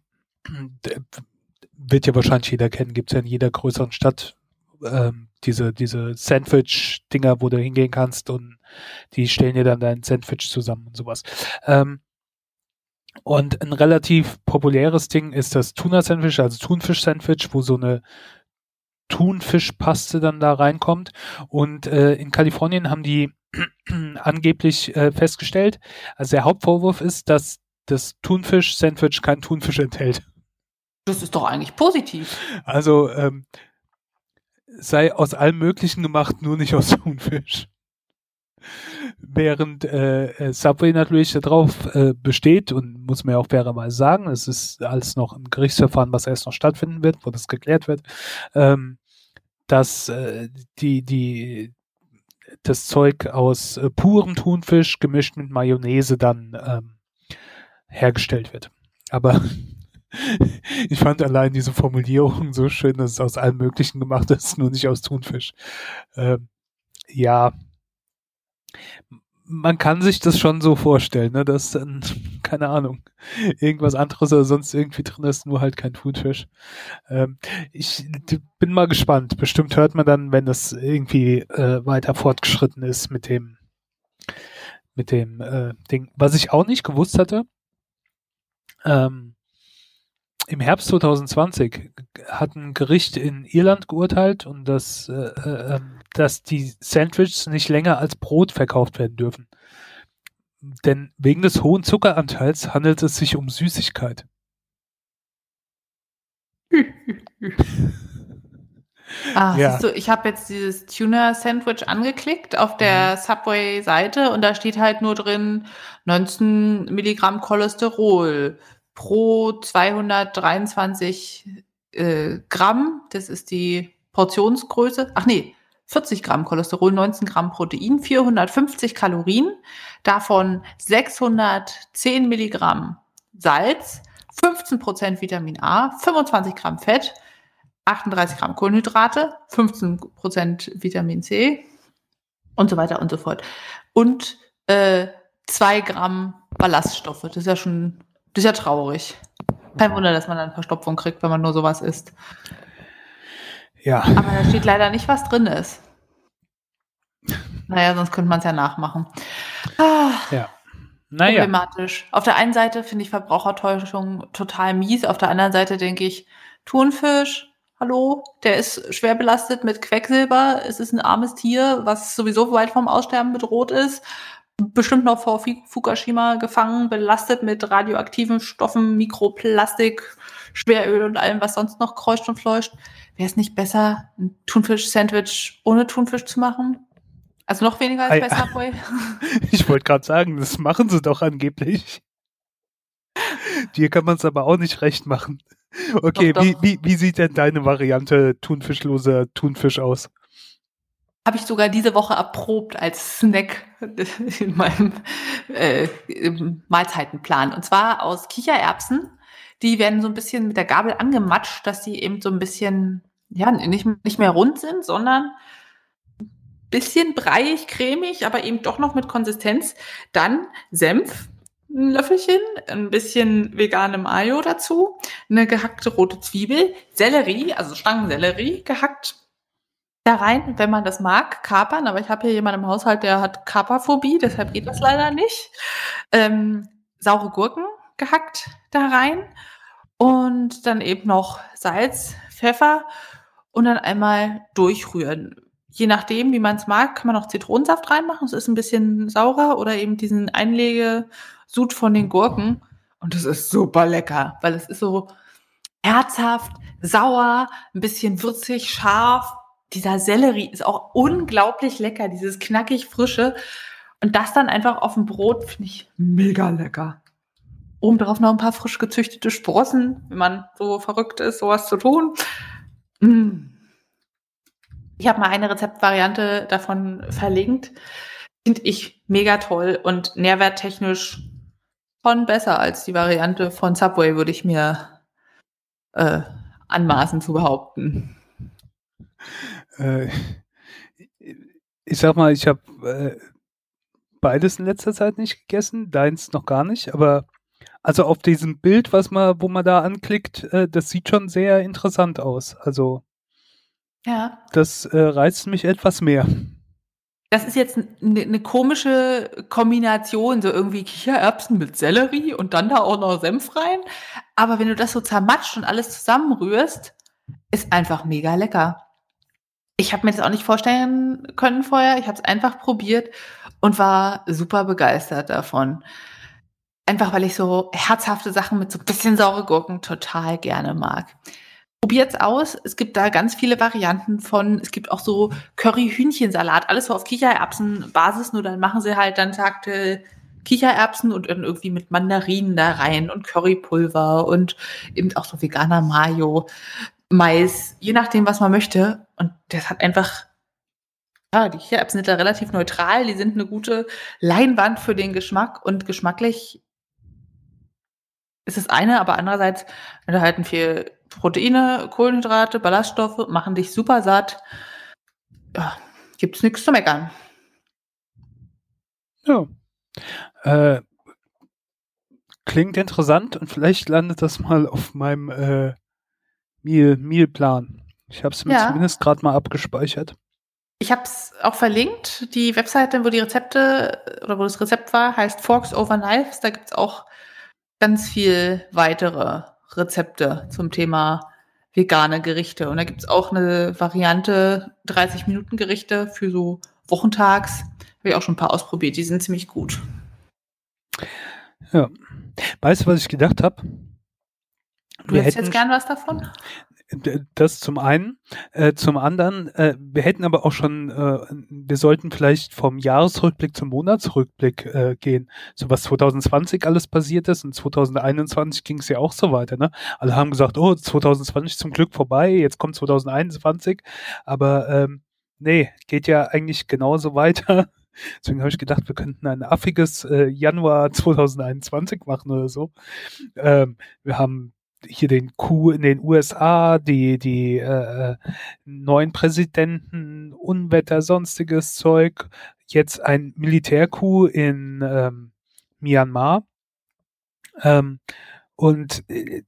Wird ja wahrscheinlich jeder kennen, gibt es ja in jeder größeren Stadt ähm, diese, diese Sandwich-Dinger, wo du hingehen kannst und die stellen dir dann dein Sandwich zusammen und sowas. Ähm, und ein relativ populäres Ding ist das Tuna-Sandwich, also Thunfisch-Sandwich, wo so eine Thunfischpaste dann da reinkommt. Und äh, in Kalifornien haben die (clears throat) angeblich äh, festgestellt, also der Hauptvorwurf ist, dass das Thunfisch-Sandwich kein Thunfisch enthält. Das ist doch eigentlich positiv. Also ähm, sei aus allem Möglichen gemacht, nur nicht aus Thunfisch. Während äh, äh, Subway natürlich darauf äh, besteht und muss man ja auch fairerweise sagen, es ist alles noch ein Gerichtsverfahren, was erst noch stattfinden wird, wo das geklärt wird, ähm, dass äh, die, die, das Zeug aus äh, purem Thunfisch gemischt mit Mayonnaise dann ähm, hergestellt wird. Aber (laughs) ich fand allein diese Formulierung so schön, dass es aus allem Möglichen gemacht ist, nur nicht aus Thunfisch. Ähm, ja, man kann sich das schon so vorstellen, ne, dass dann, (laughs) keine Ahnung, irgendwas anderes oder sonst irgendwie drin ist, nur halt kein Thunfisch. Ähm, ich bin mal gespannt. Bestimmt hört man dann, wenn das irgendwie äh, weiter fortgeschritten ist mit dem, mit dem äh, Ding. Was ich auch nicht gewusst hatte, ähm, im Herbst 2020 hat ein Gericht in Irland geurteilt und das, äh, äh, ähm, dass die Sandwiches nicht länger als Brot verkauft werden dürfen. Denn wegen des hohen Zuckeranteils handelt es sich um Süßigkeit. (laughs) Ah, ja. du, ich habe jetzt dieses Tuna-Sandwich angeklickt auf der mhm. Subway-Seite und da steht halt nur drin 19 Milligramm Cholesterol, pro 223 äh, Gramm. Das ist die Portionsgröße. Ach nee, 40 Gramm Cholesterol, 19 Gramm Protein, 450 Kalorien, davon 610 Milligramm Salz, 15 Prozent Vitamin A, 25 Gramm Fett, 38 Gramm Kohlenhydrate, 15 Prozent Vitamin C und so weiter und so fort. Und äh, 2 Gramm Ballaststoffe. Das ist ja schon das ist ja traurig. Kein Wunder, dass man dann Verstopfung kriegt, wenn man nur sowas isst. Ja. Aber da steht leider nicht, was drin ist. Naja, sonst könnte man es ja nachmachen. Ah, ja. Naja. Problematisch. Auf der einen Seite finde ich Verbrauchertäuschung total mies. Auf der anderen Seite denke ich, Thunfisch, hallo, der ist schwer belastet mit Quecksilber. Es ist ein armes Tier, was sowieso weit vom Aussterben bedroht ist bestimmt noch vor Fukushima gefangen, belastet mit radioaktiven Stoffen, Mikroplastik, Schweröl und allem, was sonst noch kreuscht und fleucht. Wäre es nicht besser, ein Thunfisch-Sandwich ohne Thunfisch zu machen? Also noch weniger als bei Subway? Ich wollte gerade sagen, das machen sie doch angeblich. Dir kann man es aber auch nicht recht machen. Okay, doch, doch. Wie, wie, wie sieht denn deine Variante thunfischloser Thunfisch aus? Habe ich sogar diese Woche erprobt als Snack (laughs) in meinem äh, Mahlzeitenplan. Und zwar aus Kichererbsen. Die werden so ein bisschen mit der Gabel angematscht, dass sie eben so ein bisschen, ja, nicht, nicht mehr rund sind, sondern ein bisschen breiig, cremig, aber eben doch noch mit Konsistenz. Dann Senf, ein Löffelchen, ein bisschen vegane Mayo dazu, eine gehackte rote Zwiebel, Sellerie, also Stangensellerie gehackt da rein, wenn man das mag, kapern. Aber ich habe hier jemanden im Haushalt, der hat Kaperphobie, deshalb geht das leider nicht. Ähm, saure Gurken gehackt da rein und dann eben noch Salz, Pfeffer und dann einmal durchrühren. Je nachdem, wie man es mag, kann man auch Zitronensaft reinmachen. Es ist ein bisschen saurer oder eben diesen Einlegesud von den Gurken. Und das ist super lecker, weil es ist so herzhaft, sauer, ein bisschen würzig, scharf. Dieser Sellerie ist auch unglaublich lecker, dieses knackig frische. Und das dann einfach auf dem Brot finde ich mega lecker. Oben drauf noch ein paar frisch gezüchtete Sprossen, wenn man so verrückt ist, sowas zu tun. Mm. Ich habe mal eine Rezeptvariante davon verlinkt. Finde ich mega toll und nährwerttechnisch schon besser als die Variante von Subway, würde ich mir äh, anmaßen zu behaupten. Äh, (laughs) ich sag mal, ich habe äh, beides in letzter Zeit nicht gegessen, deins noch gar nicht, aber also auf diesem Bild, was man, wo man da anklickt, äh, das sieht schon sehr interessant aus. Also ja. Das äh, reizt mich etwas mehr. Das ist jetzt eine ne komische Kombination, so irgendwie Kichererbsen mit Sellerie und dann da auch noch Senf rein. Aber wenn du das so zermatscht und alles zusammenrührst, ist einfach mega lecker. Ich habe mir das auch nicht vorstellen können vorher. Ich habe es einfach probiert und war super begeistert davon. Einfach weil ich so herzhafte Sachen mit so ein bisschen saure Gurken total gerne mag. Probiert's aus. Es gibt da ganz viele Varianten von. Es gibt auch so Curry-Hühnchensalat, alles so auf Kichererbsen-Basis. Nur dann machen sie halt dann sagte Kichererbsen und dann irgendwie mit Mandarinen da rein und Currypulver und eben auch so veganer Mayo, Mais, je nachdem, was man möchte. Und das hat einfach, ja, die Kichererbsen sind da relativ neutral. Die sind eine gute Leinwand für den Geschmack und geschmacklich ist es eine, aber andererseits, halt viel Proteine, Kohlenhydrate, Ballaststoffe machen dich super satt. Ja, gibt's nichts zu meckern. Ja. Äh, klingt interessant und vielleicht landet das mal auf meinem äh, Meal, Mealplan. Ich habe es mir ja. zumindest gerade mal abgespeichert. Ich habe es auch verlinkt. Die Webseite, wo die Rezepte oder wo das Rezept war, heißt Forks Over Knives. Da gibt es auch ganz viel weitere Rezepte zum Thema vegane Gerichte. Und da gibt es auch eine Variante 30 Minuten Gerichte für so Wochentags. Habe ich auch schon ein paar ausprobiert. Die sind ziemlich gut. Ja. Weißt du, was ich gedacht habe? Du hättest jetzt gern was davon? Das zum einen. Äh, zum anderen, äh, wir hätten aber auch schon, äh, wir sollten vielleicht vom Jahresrückblick zum Monatsrückblick äh, gehen. So was 2020 alles passiert ist und 2021 ging es ja auch so weiter. Ne? Alle haben gesagt, oh, 2020 zum Glück vorbei, jetzt kommt 2021. Aber ähm, nee, geht ja eigentlich genauso (laughs) weiter. Deswegen habe ich gedacht, wir könnten ein affiges äh, Januar 2021 machen oder so. Ähm, wir haben hier den Coup in den USA, die, die äh, neuen Präsidenten, Unwetter, sonstiges Zeug, jetzt ein Militärcoup in ähm, Myanmar. Ähm, und äh,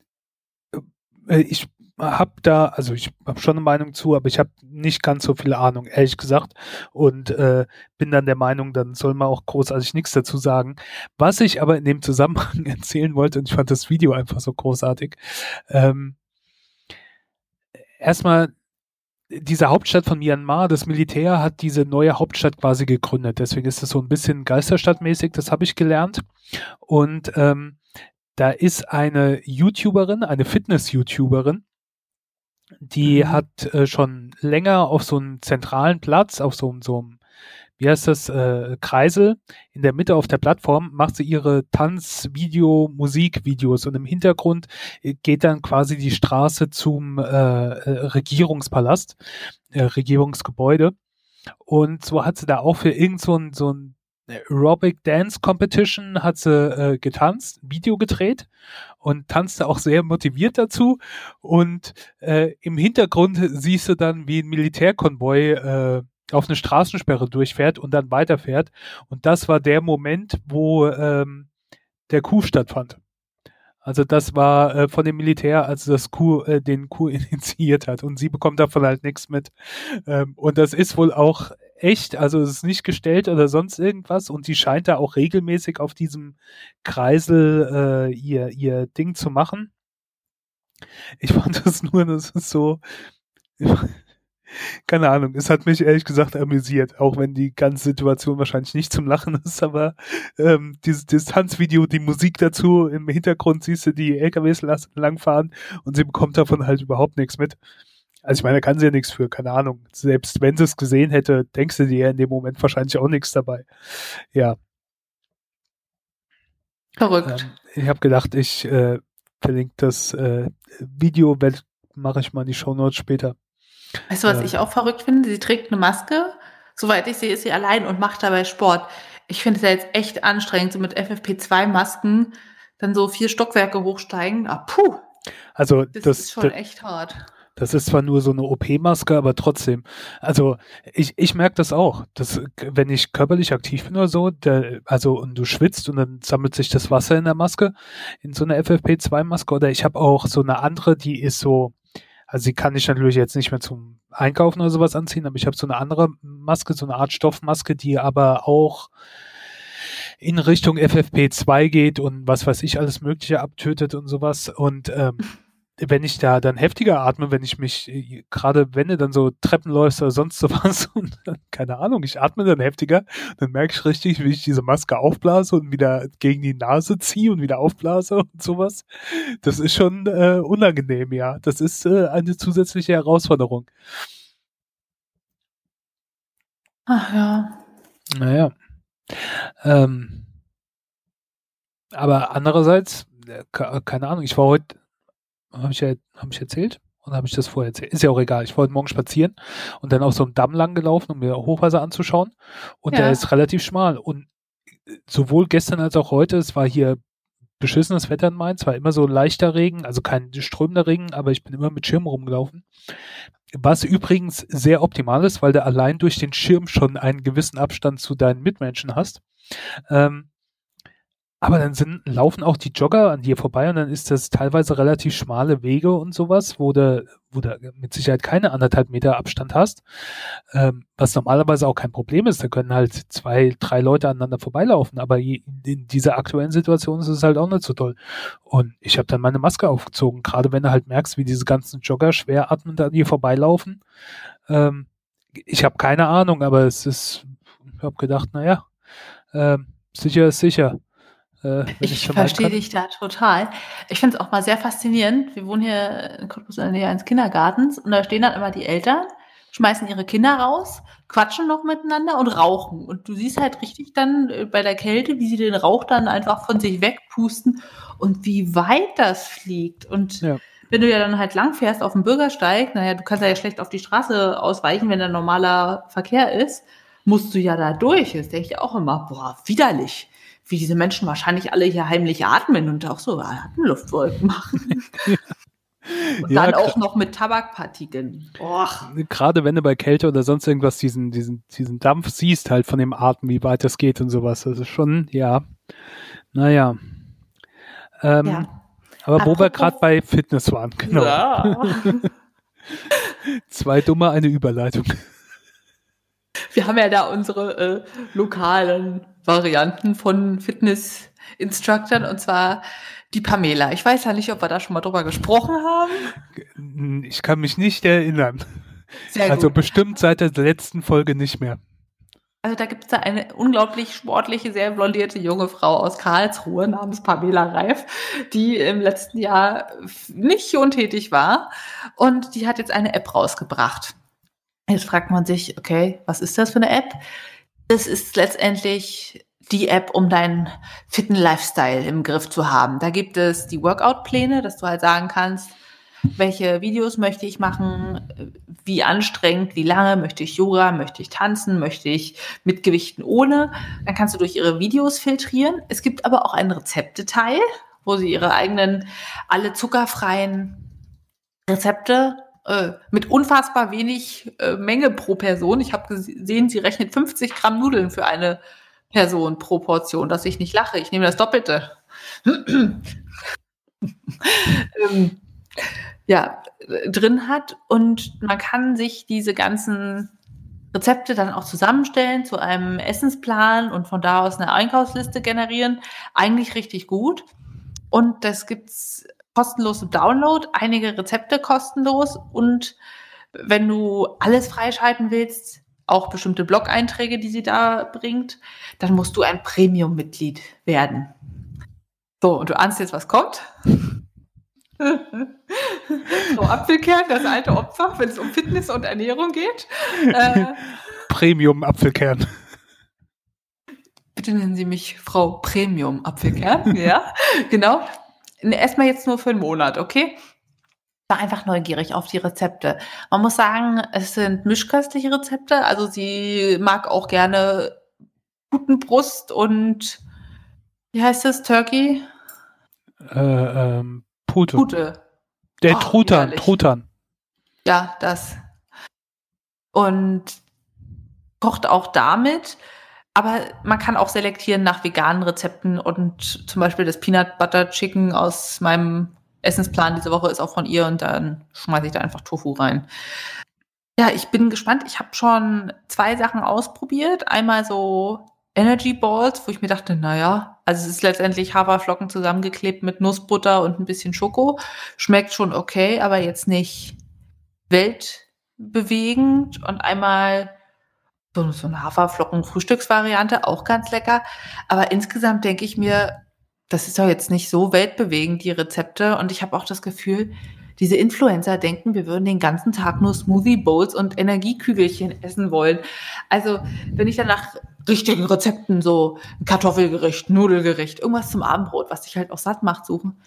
äh ich habe da, also ich habe schon eine Meinung zu, aber ich habe nicht ganz so viel Ahnung, ehrlich gesagt. Und äh, bin dann der Meinung, dann soll man auch großartig nichts dazu sagen. Was ich aber in dem Zusammenhang (laughs) erzählen wollte, und ich fand das Video einfach so großartig, ähm, erstmal diese Hauptstadt von Myanmar, das Militär hat diese neue Hauptstadt quasi gegründet. Deswegen ist es so ein bisschen Geisterstadtmäßig, das habe ich gelernt. Und ähm, da ist eine YouTuberin, eine Fitness-YouTuberin, die mhm. hat äh, schon länger auf so einem zentralen Platz, auf so, so einem, wie heißt das, äh, Kreisel, in der Mitte auf der Plattform, macht sie ihre Tanz-, Video-, Musikvideos und im Hintergrund äh, geht dann quasi die Straße zum äh, äh, Regierungspalast, äh, Regierungsgebäude. Und so hat sie da auch für irgend so ein, so ein Aerobic Dance Competition hat sie äh, getanzt, Video gedreht und tanzte auch sehr motiviert dazu. Und äh, im Hintergrund siehst du dann, wie ein Militärkonvoi äh, auf eine Straßensperre durchfährt und dann weiterfährt. Und das war der Moment, wo ähm, der Coup stattfand. Also das war äh, von dem Militär, als das Coup, äh, den Coup (laughs) initiiert hat. Und sie bekommt davon halt nichts mit. Ähm, und das ist wohl auch echt, also es ist nicht gestellt oder sonst irgendwas. Und sie scheint da auch regelmäßig auf diesem Kreisel äh, ihr, ihr Ding zu machen. Ich fand das (laughs) nur, das ist so, (laughs) keine Ahnung, es hat mich ehrlich gesagt amüsiert, auch wenn die ganze Situation wahrscheinlich nicht zum Lachen (laughs) ist, aber ähm, dieses Distanzvideo, die Musik dazu, im Hintergrund siehst du die LKWs langfahren und sie bekommt davon halt überhaupt nichts mit. Also ich meine, da kann sie ja nichts für, keine Ahnung. Selbst wenn sie es gesehen hätte, denkst du dir in dem Moment wahrscheinlich auch nichts dabei. Ja. Verrückt. Ähm, ich habe gedacht, ich äh, verlinke das äh, Video, mache ich mal in die Show Notes später. Weißt du, was ja. ich auch verrückt finde? Sie trägt eine Maske. Soweit ich sehe, ist sie allein und macht dabei Sport. Ich finde es ja jetzt echt anstrengend, so mit FFP2-Masken dann so vier Stockwerke hochsteigen. Ah, puh. Also das, das ist schon das, echt hart. Das ist zwar nur so eine OP-Maske, aber trotzdem. Also ich, ich merke das auch, dass wenn ich körperlich aktiv bin oder so, der, also und du schwitzt und dann sammelt sich das Wasser in der Maske, in so einer FFP2-Maske oder ich habe auch so eine andere, die ist so, also sie kann ich natürlich jetzt nicht mehr zum Einkaufen oder sowas anziehen, aber ich habe so eine andere Maske, so eine Art Stoffmaske, die aber auch in Richtung FFP2 geht und was weiß ich alles Mögliche abtötet und sowas. Und ähm, (laughs) wenn ich da dann heftiger atme, wenn ich mich, äh, gerade wenn du dann so Treppen läufst oder sonst (laughs) sowas und keine Ahnung, ich atme dann heftiger, dann merke ich richtig, wie ich diese Maske aufblase und wieder gegen die Nase ziehe und wieder aufblase und sowas. Das ist schon äh, unangenehm, ja. Das ist äh, eine zusätzliche Herausforderung. Ach ja. Naja. Ähm, aber andererseits, äh, keine Ahnung, ich war heute habe ich ja, habe ich erzählt? Oder habe ich das vorher erzählt? Ist ja auch egal. Ich wollte morgen spazieren und dann auf so einem Damm lang gelaufen, um mir Hochwasser anzuschauen. Und ja. der ist relativ schmal. Und äh, sowohl gestern als auch heute, es war hier beschissenes Wetter in Mainz, war immer so leichter Regen, also kein strömender Regen, aber ich bin immer mit Schirm rumgelaufen. Was übrigens sehr optimal ist, weil du allein durch den Schirm schon einen gewissen Abstand zu deinen Mitmenschen hast. Ähm, aber dann sind, laufen auch die Jogger an dir vorbei und dann ist das teilweise relativ schmale Wege und sowas, wo du, wo du mit Sicherheit keine anderthalb Meter Abstand hast, ähm, was normalerweise auch kein Problem ist. Da können halt zwei, drei Leute aneinander vorbeilaufen, aber in dieser aktuellen Situation ist es halt auch nicht so toll. Und ich habe dann meine Maske aufgezogen, gerade wenn du halt merkst, wie diese ganzen Jogger schwer atmend an dir vorbeilaufen. Ähm, ich habe keine Ahnung, aber es ist, ich habe gedacht, naja, ähm, sicher ist sicher. Äh, ich verstehe dich da total. Ich finde es auch mal sehr faszinierend. Wir wohnen hier in Cottbus in der Nähe eines Kindergartens und da stehen dann immer die Eltern, schmeißen ihre Kinder raus, quatschen noch miteinander und rauchen. Und du siehst halt richtig dann äh, bei der Kälte, wie sie den Rauch dann einfach von sich wegpusten und wie weit das fliegt. Und ja. wenn du ja dann halt langfährst auf dem Bürgersteig, naja, du kannst ja schlecht auf die Straße ausweichen, wenn da normaler Verkehr ist, musst du ja da durch. Das denke ich auch immer, boah, widerlich wie diese Menschen wahrscheinlich alle hier heimlich atmen und auch so Atemluftwolken machen. (laughs) Und ja, dann auch noch mit Tabakpartikeln. Och. Gerade wenn du bei Kälte oder sonst irgendwas diesen, diesen, diesen Dampf siehst, halt von dem Atem, wie weit das geht und sowas. Das ist schon, ja. Naja. Ähm, ja. Aber Apropos wo wir gerade bei Fitness waren, genau. Ja. (laughs) Zwei dumme, eine Überleitung. Wir haben ja da unsere äh, lokalen Varianten von Fitness-Instructors und zwar die Pamela. Ich weiß ja nicht, ob wir da schon mal drüber gesprochen haben. Ich kann mich nicht erinnern. Sehr also gut. bestimmt seit der letzten Folge nicht mehr. Also da gibt es da eine unglaublich sportliche, sehr blondierte junge Frau aus Karlsruhe namens Pamela Reif, die im letzten Jahr nicht untätig war und die hat jetzt eine App rausgebracht. Jetzt fragt man sich, okay, was ist das für eine App? Das ist letztendlich die App, um deinen fitten Lifestyle im Griff zu haben. Da gibt es die Workout-Pläne, dass du halt sagen kannst, welche Videos möchte ich machen, wie anstrengend, wie lange, möchte ich Yoga, möchte ich tanzen, möchte ich mit Gewichten ohne. Dann kannst du durch ihre Videos filtrieren. Es gibt aber auch einen Rezepteteil, wo sie ihre eigenen, alle zuckerfreien Rezepte äh, mit unfassbar wenig äh, Menge pro Person. Ich habe gesehen, sie rechnet 50 Gramm Nudeln für eine Person pro Portion, dass ich nicht lache. Ich nehme das Doppelte. (clears throat) ähm, ja, drin hat und man kann sich diese ganzen Rezepte dann auch zusammenstellen zu einem Essensplan und von da aus eine Einkaufsliste generieren. Eigentlich richtig gut. Und das gibt's kostenlos im Download, einige Rezepte kostenlos und wenn du alles freischalten willst, auch bestimmte Blog-Einträge, die sie da bringt, dann musst du ein Premium-Mitglied werden. So, und du ahnst jetzt, was kommt? (laughs) so, Apfelkern, das alte Opfer, wenn es um Fitness und Ernährung geht. Äh, (laughs) Premium-Apfelkern. Bitte nennen Sie mich Frau Premium-Apfelkern. ja, genau. Erstmal jetzt nur für einen Monat, okay? war einfach neugierig auf die Rezepte. Man muss sagen, es sind mischköstliche Rezepte. Also sie mag auch gerne Putenbrust und wie heißt das, Turkey? Äh, ähm, Pute. Pute. Der oh, Truthahn, Truthahn. Ja, das. Und kocht auch damit. Aber man kann auch selektieren nach veganen Rezepten und zum Beispiel das Peanut Butter Chicken aus meinem Essensplan diese Woche ist auch von ihr und dann schmeiße ich da einfach Tofu rein. Ja, ich bin gespannt. Ich habe schon zwei Sachen ausprobiert. Einmal so Energy Balls, wo ich mir dachte, naja, also es ist letztendlich Haferflocken zusammengeklebt mit Nussbutter und ein bisschen Schoko. Schmeckt schon okay, aber jetzt nicht weltbewegend. Und einmal so, eine Haferflocken-Frühstücksvariante, auch ganz lecker. Aber insgesamt denke ich mir, das ist doch jetzt nicht so weltbewegend, die Rezepte. Und ich habe auch das Gefühl, diese Influencer denken, wir würden den ganzen Tag nur Smoothie Bowls und Energiekügelchen essen wollen. Also, wenn ich dann nach richtigen Rezepten so ein Kartoffelgericht, Nudelgericht, irgendwas zum Abendbrot, was dich halt auch satt macht, suchen,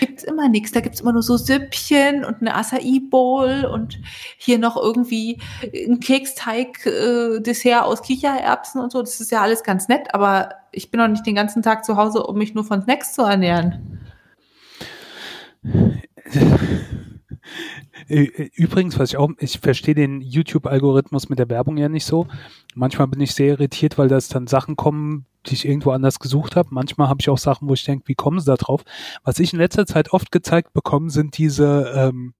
gibt's immer nichts. Da gibt's immer nur so Süppchen und eine Acai Bowl und hier noch irgendwie ein Keksteig äh, aus Kichererbsen und so. Das ist ja alles ganz nett, aber ich bin auch nicht den ganzen Tag zu Hause, um mich nur von Snacks zu ernähren. (laughs) Übrigens, was ich auch, ich verstehe den YouTube-Algorithmus mit der Werbung ja nicht so. Manchmal bin ich sehr irritiert, weil da dann Sachen kommen, die ich irgendwo anders gesucht habe. Manchmal habe ich auch Sachen, wo ich denke, wie kommen sie da drauf? Was ich in letzter Zeit oft gezeigt bekomme, sind diese ähm,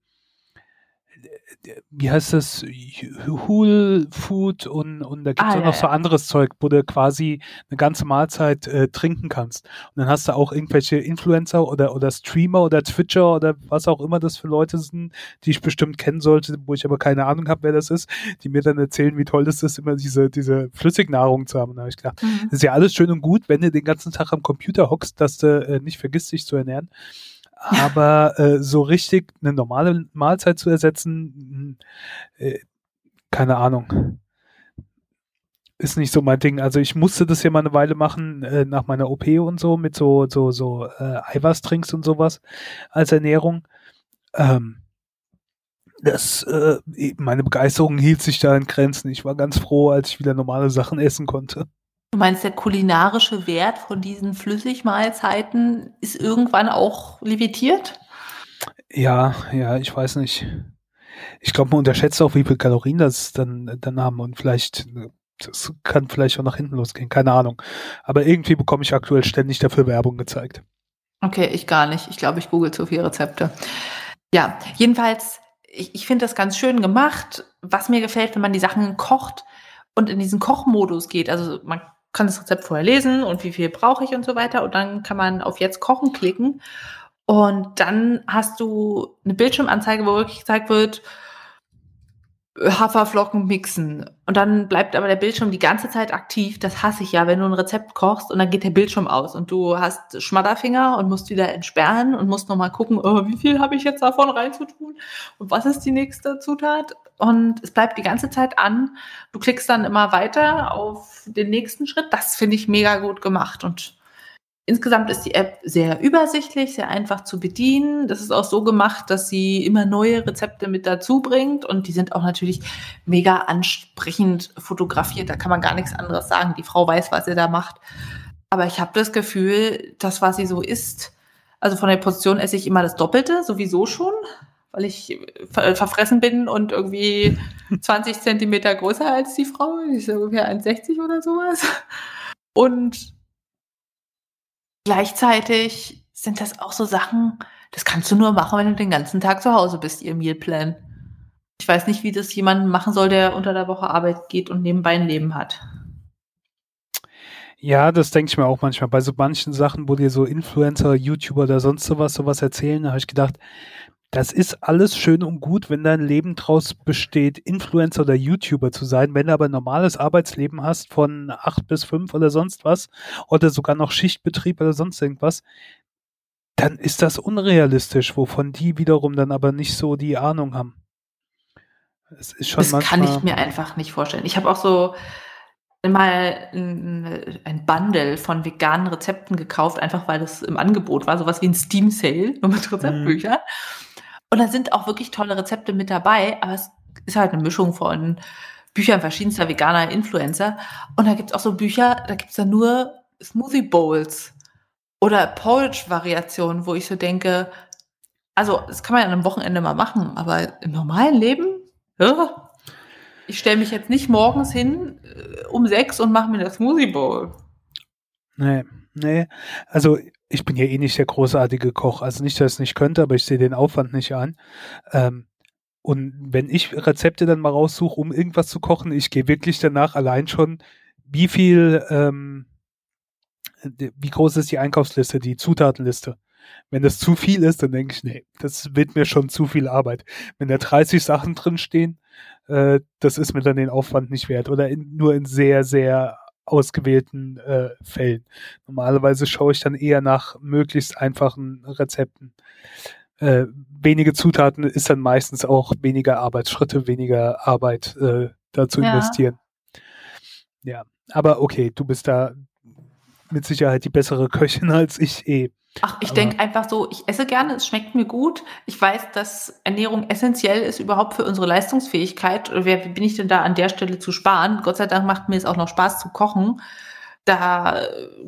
wie heißt das, Whole Food und, und da gibt es ah, auch noch ja, so anderes Zeug, wo du quasi eine ganze Mahlzeit äh, trinken kannst. Und dann hast du auch irgendwelche Influencer oder, oder Streamer oder Twitcher oder was auch immer das für Leute sind, die ich bestimmt kennen sollte, wo ich aber keine Ahnung habe, wer das ist, die mir dann erzählen, wie toll das ist, immer diese, diese Flüssignahrung zu haben. Da habe ich gedacht, mhm. das ist ja alles schön und gut, wenn du den ganzen Tag am Computer hockst, dass du äh, nicht vergisst, dich zu ernähren. (laughs) Aber äh, so richtig eine normale Mahlzeit zu ersetzen, hm, äh, keine Ahnung. Ist nicht so mein Ding. Also ich musste das ja mal eine Weile machen äh, nach meiner OP und so mit so so so äh, Eiweißtrinks und sowas als Ernährung. Ähm, das, äh, meine Begeisterung hielt sich da in Grenzen. Ich war ganz froh, als ich wieder normale Sachen essen konnte. Du meinst, der kulinarische Wert von diesen Flüssigmahlzeiten ist irgendwann auch limitiert? Ja, ja, ich weiß nicht. Ich glaube, man unterschätzt auch, wie viel Kalorien das dann, dann haben und vielleicht, das kann vielleicht auch nach hinten losgehen, keine Ahnung. Aber irgendwie bekomme ich aktuell ständig dafür Werbung gezeigt. Okay, ich gar nicht. Ich glaube, ich google zu viele Rezepte. Ja, jedenfalls, ich, ich finde das ganz schön gemacht. Was mir gefällt, wenn man die Sachen kocht und in diesen Kochmodus geht. Also man kann das Rezept vorher lesen und wie viel brauche ich und so weiter. Und dann kann man auf Jetzt kochen klicken. Und dann hast du eine Bildschirmanzeige, wo wirklich gezeigt wird, Haferflocken mixen. Und dann bleibt aber der Bildschirm die ganze Zeit aktiv. Das hasse ich ja, wenn du ein Rezept kochst und dann geht der Bildschirm aus und du hast Schmatterfinger und musst wieder entsperren und musst nochmal gucken, oh, wie viel habe ich jetzt davon reinzutun und was ist die nächste Zutat. Und es bleibt die ganze Zeit an. Du klickst dann immer weiter auf den nächsten Schritt. Das finde ich mega gut gemacht und Insgesamt ist die App sehr übersichtlich, sehr einfach zu bedienen. Das ist auch so gemacht, dass sie immer neue Rezepte mit dazu bringt und die sind auch natürlich mega ansprechend fotografiert. Da kann man gar nichts anderes sagen. Die Frau weiß, was sie da macht. Aber ich habe das Gefühl, das, was sie so isst, also von der Position esse ich immer das Doppelte, sowieso schon, weil ich verfressen bin und irgendwie (laughs) 20 Zentimeter größer als die Frau. Ich ist ungefähr 1,60 oder sowas. Und Gleichzeitig sind das auch so Sachen, das kannst du nur machen, wenn du den ganzen Tag zu Hause bist, ihr Mealplan. Ich weiß nicht, wie das jemand machen soll, der unter der Woche Arbeit geht und nebenbei ein Leben hat. Ja, das denke ich mir auch manchmal. Bei so manchen Sachen, wo dir so Influencer, YouTuber oder sonst sowas sowas erzählen, da habe ich gedacht, das ist alles schön und gut, wenn dein Leben draus besteht, Influencer oder YouTuber zu sein. Wenn du aber ein normales Arbeitsleben hast von acht bis fünf oder sonst was oder sogar noch Schichtbetrieb oder sonst irgendwas, dann ist das unrealistisch, wovon die wiederum dann aber nicht so die Ahnung haben. Es ist schon das manchmal, kann ich mir einfach nicht vorstellen. Ich habe auch so mal ein, ein Bundle von veganen Rezepten gekauft, einfach weil es im Angebot war, sowas wie ein Steam Sale, nur mit Rezeptbüchern. Mhm. Und da sind auch wirklich tolle Rezepte mit dabei, aber es ist halt eine Mischung von Büchern verschiedenster veganer Influencer. Und da gibt es auch so Bücher, da gibt es dann nur Smoothie Bowls oder Porridge-Variationen, wo ich so denke, also das kann man ja an einem Wochenende mal machen, aber im normalen Leben, ja, ich stelle mich jetzt nicht morgens hin äh, um sechs und mache mir das Smoothie Bowl. Nee, nee. Also ich bin ja eh nicht der großartige Koch. Also nicht, dass ich es nicht könnte, aber ich sehe den Aufwand nicht an. Ähm, und wenn ich Rezepte dann mal raussuche, um irgendwas zu kochen, ich gehe wirklich danach allein schon, wie viel, ähm, wie groß ist die Einkaufsliste, die Zutatenliste. Wenn das zu viel ist, dann denke ich, nee, das wird mir schon zu viel Arbeit. Wenn da 30 Sachen drin stehen, äh, das ist mir dann den Aufwand nicht wert. Oder in, nur in sehr, sehr ausgewählten äh, Fällen. Normalerweise schaue ich dann eher nach möglichst einfachen Rezepten. Äh, wenige Zutaten ist dann meistens auch weniger Arbeitsschritte, weniger Arbeit äh, dazu ja. investieren. Ja, aber okay, du bist da mit Sicherheit die bessere Köchin (laughs) als ich eh. Ach, ich denke einfach so, ich esse gerne, es schmeckt mir gut. Ich weiß, dass Ernährung essentiell ist überhaupt für unsere Leistungsfähigkeit. Wer bin ich denn da an der Stelle zu sparen? Gott sei Dank macht mir es auch noch Spaß zu kochen. Da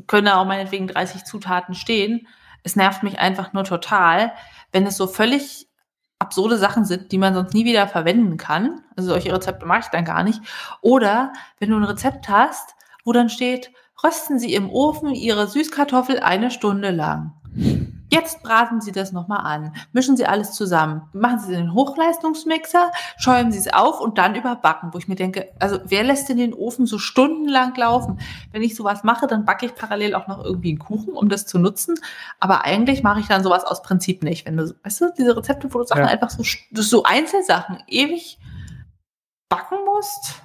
können auch meinetwegen 30 Zutaten stehen. Es nervt mich einfach nur total, wenn es so völlig absurde Sachen sind, die man sonst nie wieder verwenden kann. Also solche Rezepte mache ich dann gar nicht. Oder wenn du ein Rezept hast, wo dann steht, rösten Sie im Ofen Ihre Süßkartoffel eine Stunde lang. Jetzt braten Sie das nochmal an. Mischen Sie alles zusammen. Machen Sie den Hochleistungsmixer, schäumen Sie es auf und dann überbacken. Wo ich mir denke, also wer lässt denn den Ofen so stundenlang laufen? Wenn ich sowas mache, dann backe ich parallel auch noch irgendwie einen Kuchen, um das zu nutzen. Aber eigentlich mache ich dann sowas aus Prinzip nicht. Wenn du, weißt du, diese Rezepte, wo du Sachen ja. einfach so, so Einzelsachen ewig backen musst.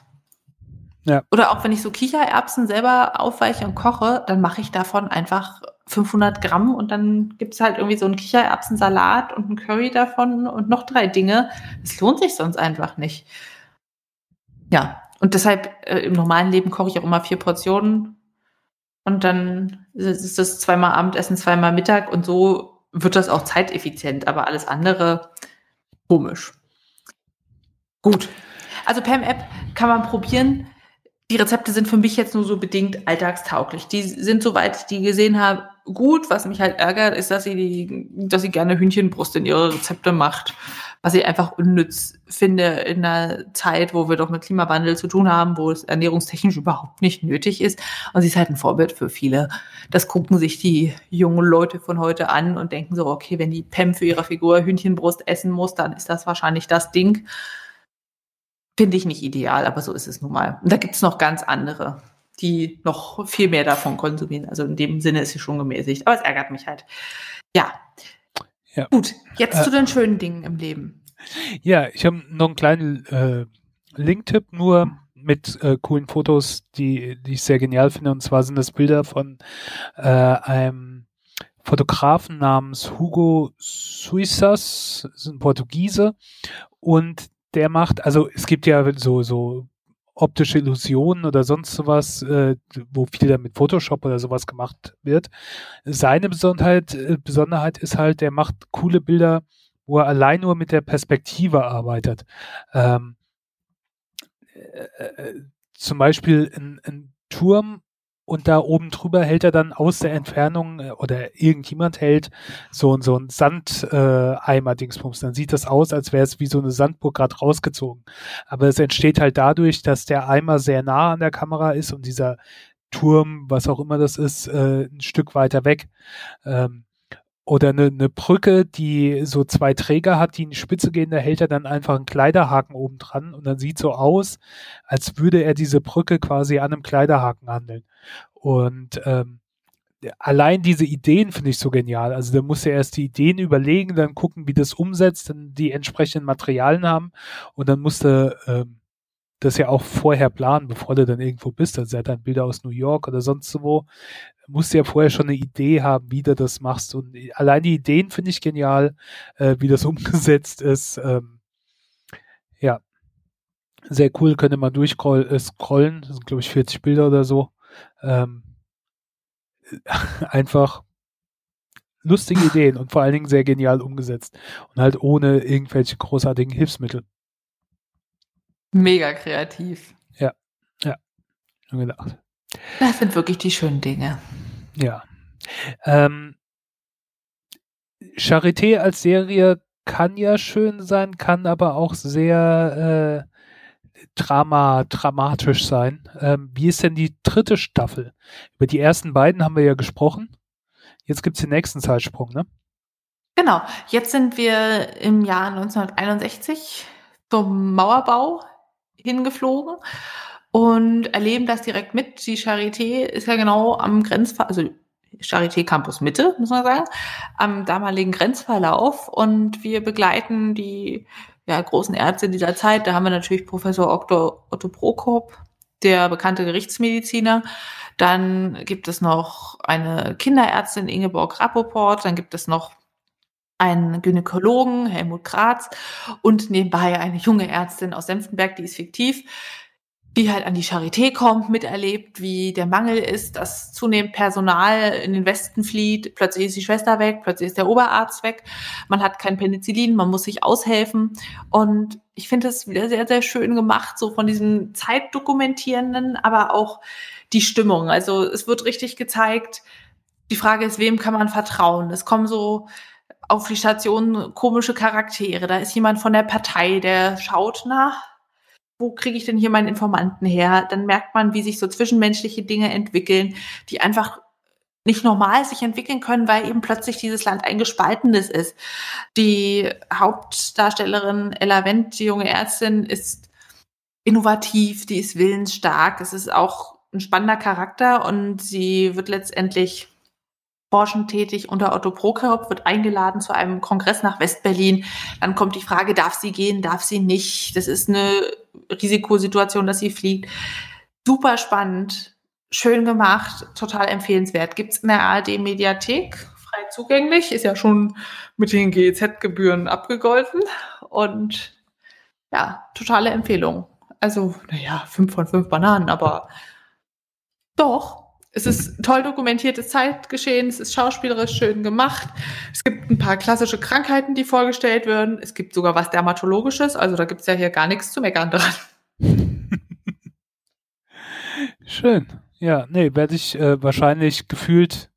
Ja. Oder auch wenn ich so Kichererbsen selber aufweiche und koche, dann mache ich davon einfach 500 Gramm und dann gibt's halt irgendwie so einen Kichererbsensalat und einen Curry davon und noch drei Dinge. Das lohnt sich sonst einfach nicht. Ja, und deshalb äh, im normalen Leben koche ich auch immer vier Portionen und dann ist das zweimal Abendessen, zweimal Mittag und so wird das auch zeiteffizient, aber alles andere komisch. Gut. Also PAM-App kann man probieren die Rezepte sind für mich jetzt nur so bedingt alltagstauglich. Die sind, soweit ich die gesehen habe, gut. Was mich halt ärgert, ist, dass sie die, dass sie gerne Hühnchenbrust in ihre Rezepte macht. Was ich einfach unnütz finde in einer Zeit, wo wir doch mit Klimawandel zu tun haben, wo es ernährungstechnisch überhaupt nicht nötig ist. Und sie ist halt ein Vorbild für viele. Das gucken sich die jungen Leute von heute an und denken so, okay, wenn die Pem für ihre Figur Hühnchenbrust essen muss, dann ist das wahrscheinlich das Ding. Finde ich nicht ideal, aber so ist es nun mal. Und da gibt es noch ganz andere, die noch viel mehr davon konsumieren. Also in dem Sinne ist sie schon gemäßigt. Aber es ärgert mich halt. Ja. ja. Gut, jetzt äh, zu den schönen Dingen im Leben. Ja, ich habe noch einen kleinen äh, Link-Tipp, nur mit äh, coolen Fotos, die, die ich sehr genial finde. Und zwar sind das Bilder von äh, einem Fotografen namens Hugo Suissas, ist ein Portugiese. Und der macht, also es gibt ja so, so optische Illusionen oder sonst sowas, äh, wo viel dann mit Photoshop oder sowas gemacht wird. Seine Besonderheit, äh, Besonderheit ist halt, der macht coole Bilder, wo er allein nur mit der Perspektive arbeitet. Ähm, äh, äh zum Beispiel ein, ein Turm und da oben drüber hält er dann aus der Entfernung äh, oder irgendjemand hält so, so ein Sandeimer-Dingsbums. Dann sieht das aus, als wäre es wie so eine Sandburg gerade rausgezogen. Aber es entsteht halt dadurch, dass der Eimer sehr nah an der Kamera ist und dieser Turm, was auch immer das ist, äh, ein Stück weiter weg. Ähm, oder eine, eine Brücke, die so zwei Träger hat, die in die Spitze gehen, da hält er dann einfach einen Kleiderhaken oben dran und dann sieht so aus, als würde er diese Brücke quasi an einem Kleiderhaken handeln. Und ähm, allein diese Ideen finde ich so genial. Also da muss er erst die Ideen überlegen, dann gucken, wie das umsetzt, dann die entsprechenden Materialien haben und dann musste ähm, das ja auch vorher planen, bevor du dann irgendwo bist. Also er hat dann Bilder aus New York oder sonst wo musst ja vorher schon eine Idee haben, wie du das machst. Und allein die Ideen finde ich genial, äh, wie das (laughs) umgesetzt ist. Ähm, ja, sehr cool, könnte man durchscrollen. Äh, das sind, glaube ich, 40 Bilder oder so. Ähm, (laughs) einfach lustige Ideen und vor allen Dingen sehr genial umgesetzt. Und halt ohne irgendwelche großartigen Hilfsmittel. Mega kreativ. Ja, ja. Schon gedacht. Das sind wirklich die schönen Dinge. Ja. Ähm, Charité als Serie kann ja schön sein, kann aber auch sehr äh, Drama, dramatisch sein. Ähm, wie ist denn die dritte Staffel? Über die ersten beiden haben wir ja gesprochen. Jetzt gibt es den nächsten Zeitsprung, ne? Genau. Jetzt sind wir im Jahr 1961 zum Mauerbau hingeflogen und erleben das direkt mit. Die Charité ist ja genau am Grenzver also Charité Campus Mitte, muss man sagen, am damaligen Grenzverlauf und wir begleiten die ja, großen Ärzte dieser Zeit. Da haben wir natürlich Professor Otto, Otto Prokop, der bekannte Gerichtsmediziner. Dann gibt es noch eine Kinderärztin Ingeborg Rappoport. Dann gibt es noch einen Gynäkologen, Helmut Graz, und nebenbei eine junge Ärztin aus Senftenberg, die ist fiktiv, die halt an die Charité kommt, miterlebt, wie der Mangel ist, dass zunehmend Personal in den Westen flieht, plötzlich ist die Schwester weg, plötzlich ist der Oberarzt weg, man hat kein Penicillin, man muss sich aushelfen und ich finde es wieder sehr, sehr schön gemacht, so von diesem Zeitdokumentierenden, aber auch die Stimmung. Also es wird richtig gezeigt, die Frage ist, wem kann man vertrauen? Es kommen so auf die Station komische Charaktere. Da ist jemand von der Partei, der schaut nach, wo kriege ich denn hier meinen Informanten her? Dann merkt man, wie sich so zwischenmenschliche Dinge entwickeln, die einfach nicht normal sich entwickeln können, weil eben plötzlich dieses Land ein gespaltenes ist. Die Hauptdarstellerin Ella Wendt, die junge Ärztin, ist innovativ, die ist willensstark. Es ist auch ein spannender Charakter und sie wird letztendlich forschend tätig unter Otto Prokop, wird eingeladen zu einem Kongress nach Westberlin. Dann kommt die Frage, darf sie gehen, darf sie nicht? Das ist eine Risikosituation, dass sie fliegt. Super spannend, schön gemacht, total empfehlenswert. Gibt's in der ARD-Mediathek, frei zugänglich, ist ja schon mit den GEZ-Gebühren abgegolten. Und ja, totale Empfehlung. Also, naja, fünf von fünf Bananen, aber doch, es ist toll dokumentiertes Zeitgeschehen, es ist schauspielerisch schön gemacht. Es gibt ein paar klassische Krankheiten, die vorgestellt werden. Es gibt sogar was Dermatologisches, also da gibt es ja hier gar nichts zu meckern dran. (laughs) Schön. Ja, nee, werde ich äh, wahrscheinlich gefühlt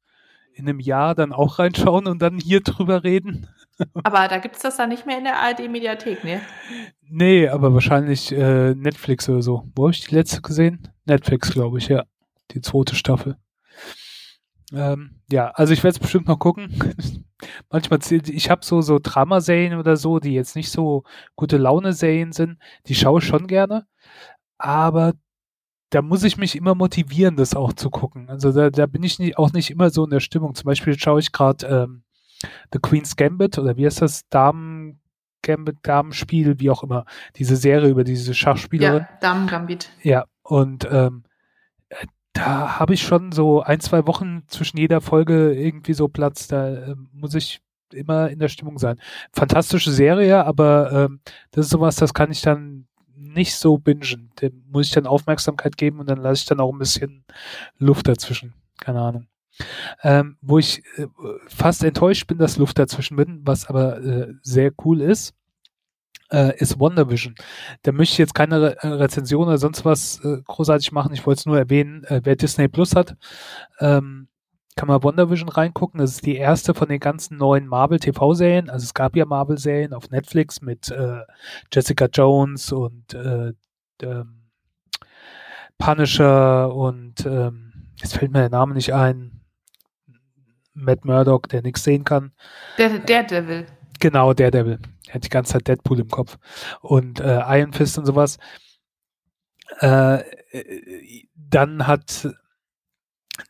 in einem Jahr dann auch reinschauen und dann hier drüber reden. (laughs) aber da gibt es das dann nicht mehr in der ARD-Mediathek, ne? Nee, aber wahrscheinlich äh, Netflix oder so. Wo habe ich die letzte gesehen? Netflix, glaube ich, ja die zweite Staffel. Ähm, ja, also ich werde es bestimmt noch gucken. (laughs) Manchmal, ich habe so, so Dramaserien oder so, die jetzt nicht so gute Laune-Serien sind, die schaue ich schon gerne. Aber da muss ich mich immer motivieren, das auch zu gucken. Also da, da bin ich nicht, auch nicht immer so in der Stimmung. Zum Beispiel schaue ich gerade ähm, The Queen's Gambit oder wie heißt das? Damen Gambit, Damenspiel, wie auch immer. Diese Serie über diese Schachspielerin. Ja, Damen Gambit. Ja, und ähm, da habe ich schon so ein, zwei Wochen zwischen jeder Folge irgendwie so Platz. Da äh, muss ich immer in der Stimmung sein. Fantastische Serie, aber ähm, das ist sowas, das kann ich dann nicht so bingen. Dem muss ich dann Aufmerksamkeit geben und dann lasse ich dann auch ein bisschen Luft dazwischen. Keine Ahnung. Ähm, wo ich äh, fast enttäuscht bin, dass Luft dazwischen bin, was aber äh, sehr cool ist äh, ist WandaVision. Da möchte ich jetzt keine Re äh, Rezension oder sonst was äh, großartig machen. Ich wollte es nur erwähnen, äh, wer Disney Plus hat, ähm, kann man WandaVision reingucken. Das ist die erste von den ganzen neuen Marvel TV-Serien. Also es gab ja Marvel-Serien auf Netflix mit äh, Jessica Jones und äh, ähm, Punisher und ähm, jetzt fällt mir der Name nicht ein, Matt Murdock, der nichts sehen kann. Der Daredevil. Genau, Daredevil. Er hat die ganze Zeit Deadpool im Kopf. Und äh, Iron Fist und sowas. Äh, dann hat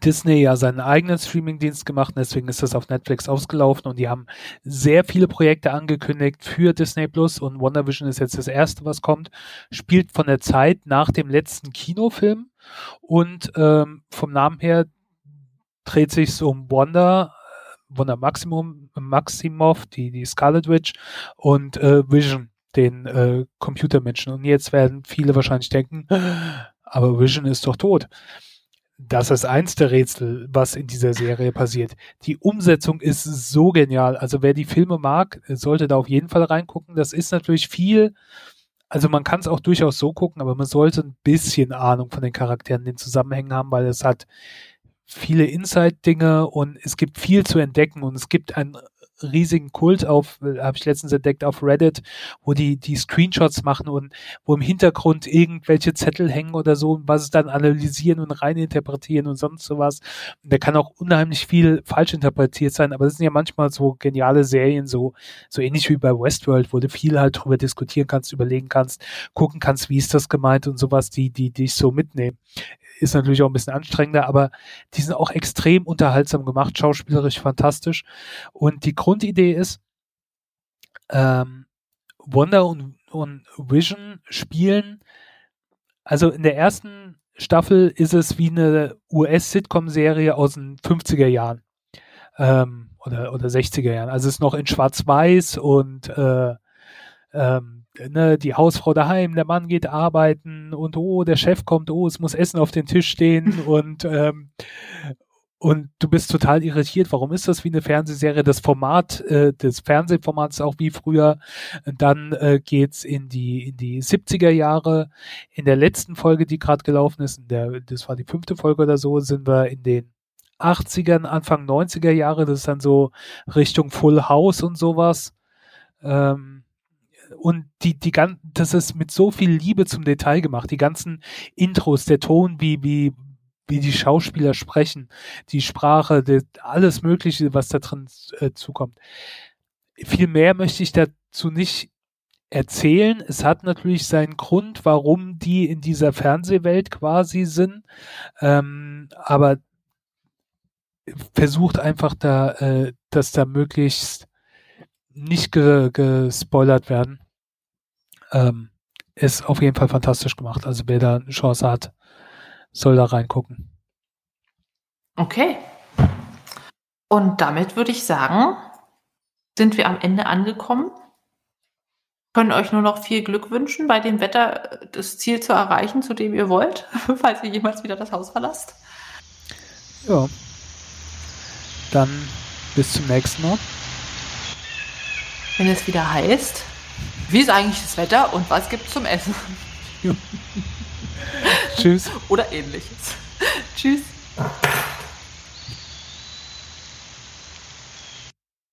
Disney ja seinen eigenen Streamingdienst gemacht deswegen ist das auf Netflix ausgelaufen und die haben sehr viele Projekte angekündigt für Disney Plus und WandaVision ist jetzt das erste, was kommt, spielt von der Zeit nach dem letzten Kinofilm und ähm, vom Namen her dreht sich um Wanda, Wanda Maximum, Maximoff, die, die Scarlet Witch und äh, Vision, den äh, Computermenschen. Und jetzt werden viele wahrscheinlich denken, (gasps) aber Vision ist doch tot. Das ist eins der Rätsel, was in dieser Serie passiert. Die Umsetzung ist so genial. Also wer die Filme mag, sollte da auf jeden Fall reingucken. Das ist natürlich viel. Also man kann es auch durchaus so gucken, aber man sollte ein bisschen Ahnung von den Charakteren, den Zusammenhängen haben, weil es hat viele Inside-Dinge und es gibt viel zu entdecken und es gibt einen riesigen Kult auf, habe ich letztens entdeckt, auf Reddit, wo die, die Screenshots machen und wo im Hintergrund irgendwelche Zettel hängen oder so und was es dann analysieren und reininterpretieren und sonst sowas. Und da kann auch unheimlich viel falsch interpretiert sein, aber das sind ja manchmal so geniale Serien, so, so ähnlich wie bei Westworld, wo du viel halt drüber diskutieren kannst, überlegen kannst, gucken kannst, wie ist das gemeint und sowas, die, die, die ich so mitnehme ist natürlich auch ein bisschen anstrengender, aber die sind auch extrem unterhaltsam gemacht, schauspielerisch fantastisch. Und die Grundidee ist, ähm, Wonder und, und Vision spielen, also in der ersten Staffel ist es wie eine US-Sitcom-Serie aus den 50er Jahren ähm, oder, oder 60er Jahren. Also es ist noch in Schwarz-Weiß und äh, ähm, ne, die Hausfrau daheim, der Mann geht arbeiten und oh, der Chef kommt, oh, es muss Essen auf den Tisch stehen (laughs) und ähm, und du bist total irritiert. Warum ist das wie eine Fernsehserie? Das Format äh, des Fernsehformats auch wie früher. Dann äh, geht's in die in die 70er Jahre. In der letzten Folge, die gerade gelaufen ist, in der das war die fünfte Folge oder so, sind wir in den 80ern, Anfang 90er Jahre. Das ist dann so Richtung Full House und sowas. Ähm, und die, die ganzen, das ist mit so viel Liebe zum Detail gemacht. Die ganzen Intros, der Ton, wie, wie, wie die Schauspieler sprechen, die Sprache, die, alles Mögliche, was da drin äh, zukommt. Viel mehr möchte ich dazu nicht erzählen. Es hat natürlich seinen Grund, warum die in dieser Fernsehwelt quasi sind. Ähm, aber versucht einfach da, äh, dass da möglichst nicht ge gespoilert werden. Ähm, ist auf jeden Fall fantastisch gemacht. Also wer da eine Chance hat, soll da reingucken. Okay. Und damit würde ich sagen, sind wir am Ende angekommen. Können euch nur noch viel Glück wünschen, bei dem Wetter das Ziel zu erreichen, zu dem ihr wollt, (laughs) falls ihr jemals wieder das Haus verlasst. Ja. Dann bis zum nächsten Mal. Wenn es wieder heißt, wie ist eigentlich das Wetter und was gibt es zum Essen? Tschüss. (laughs) Oder ähnliches. Tschüss.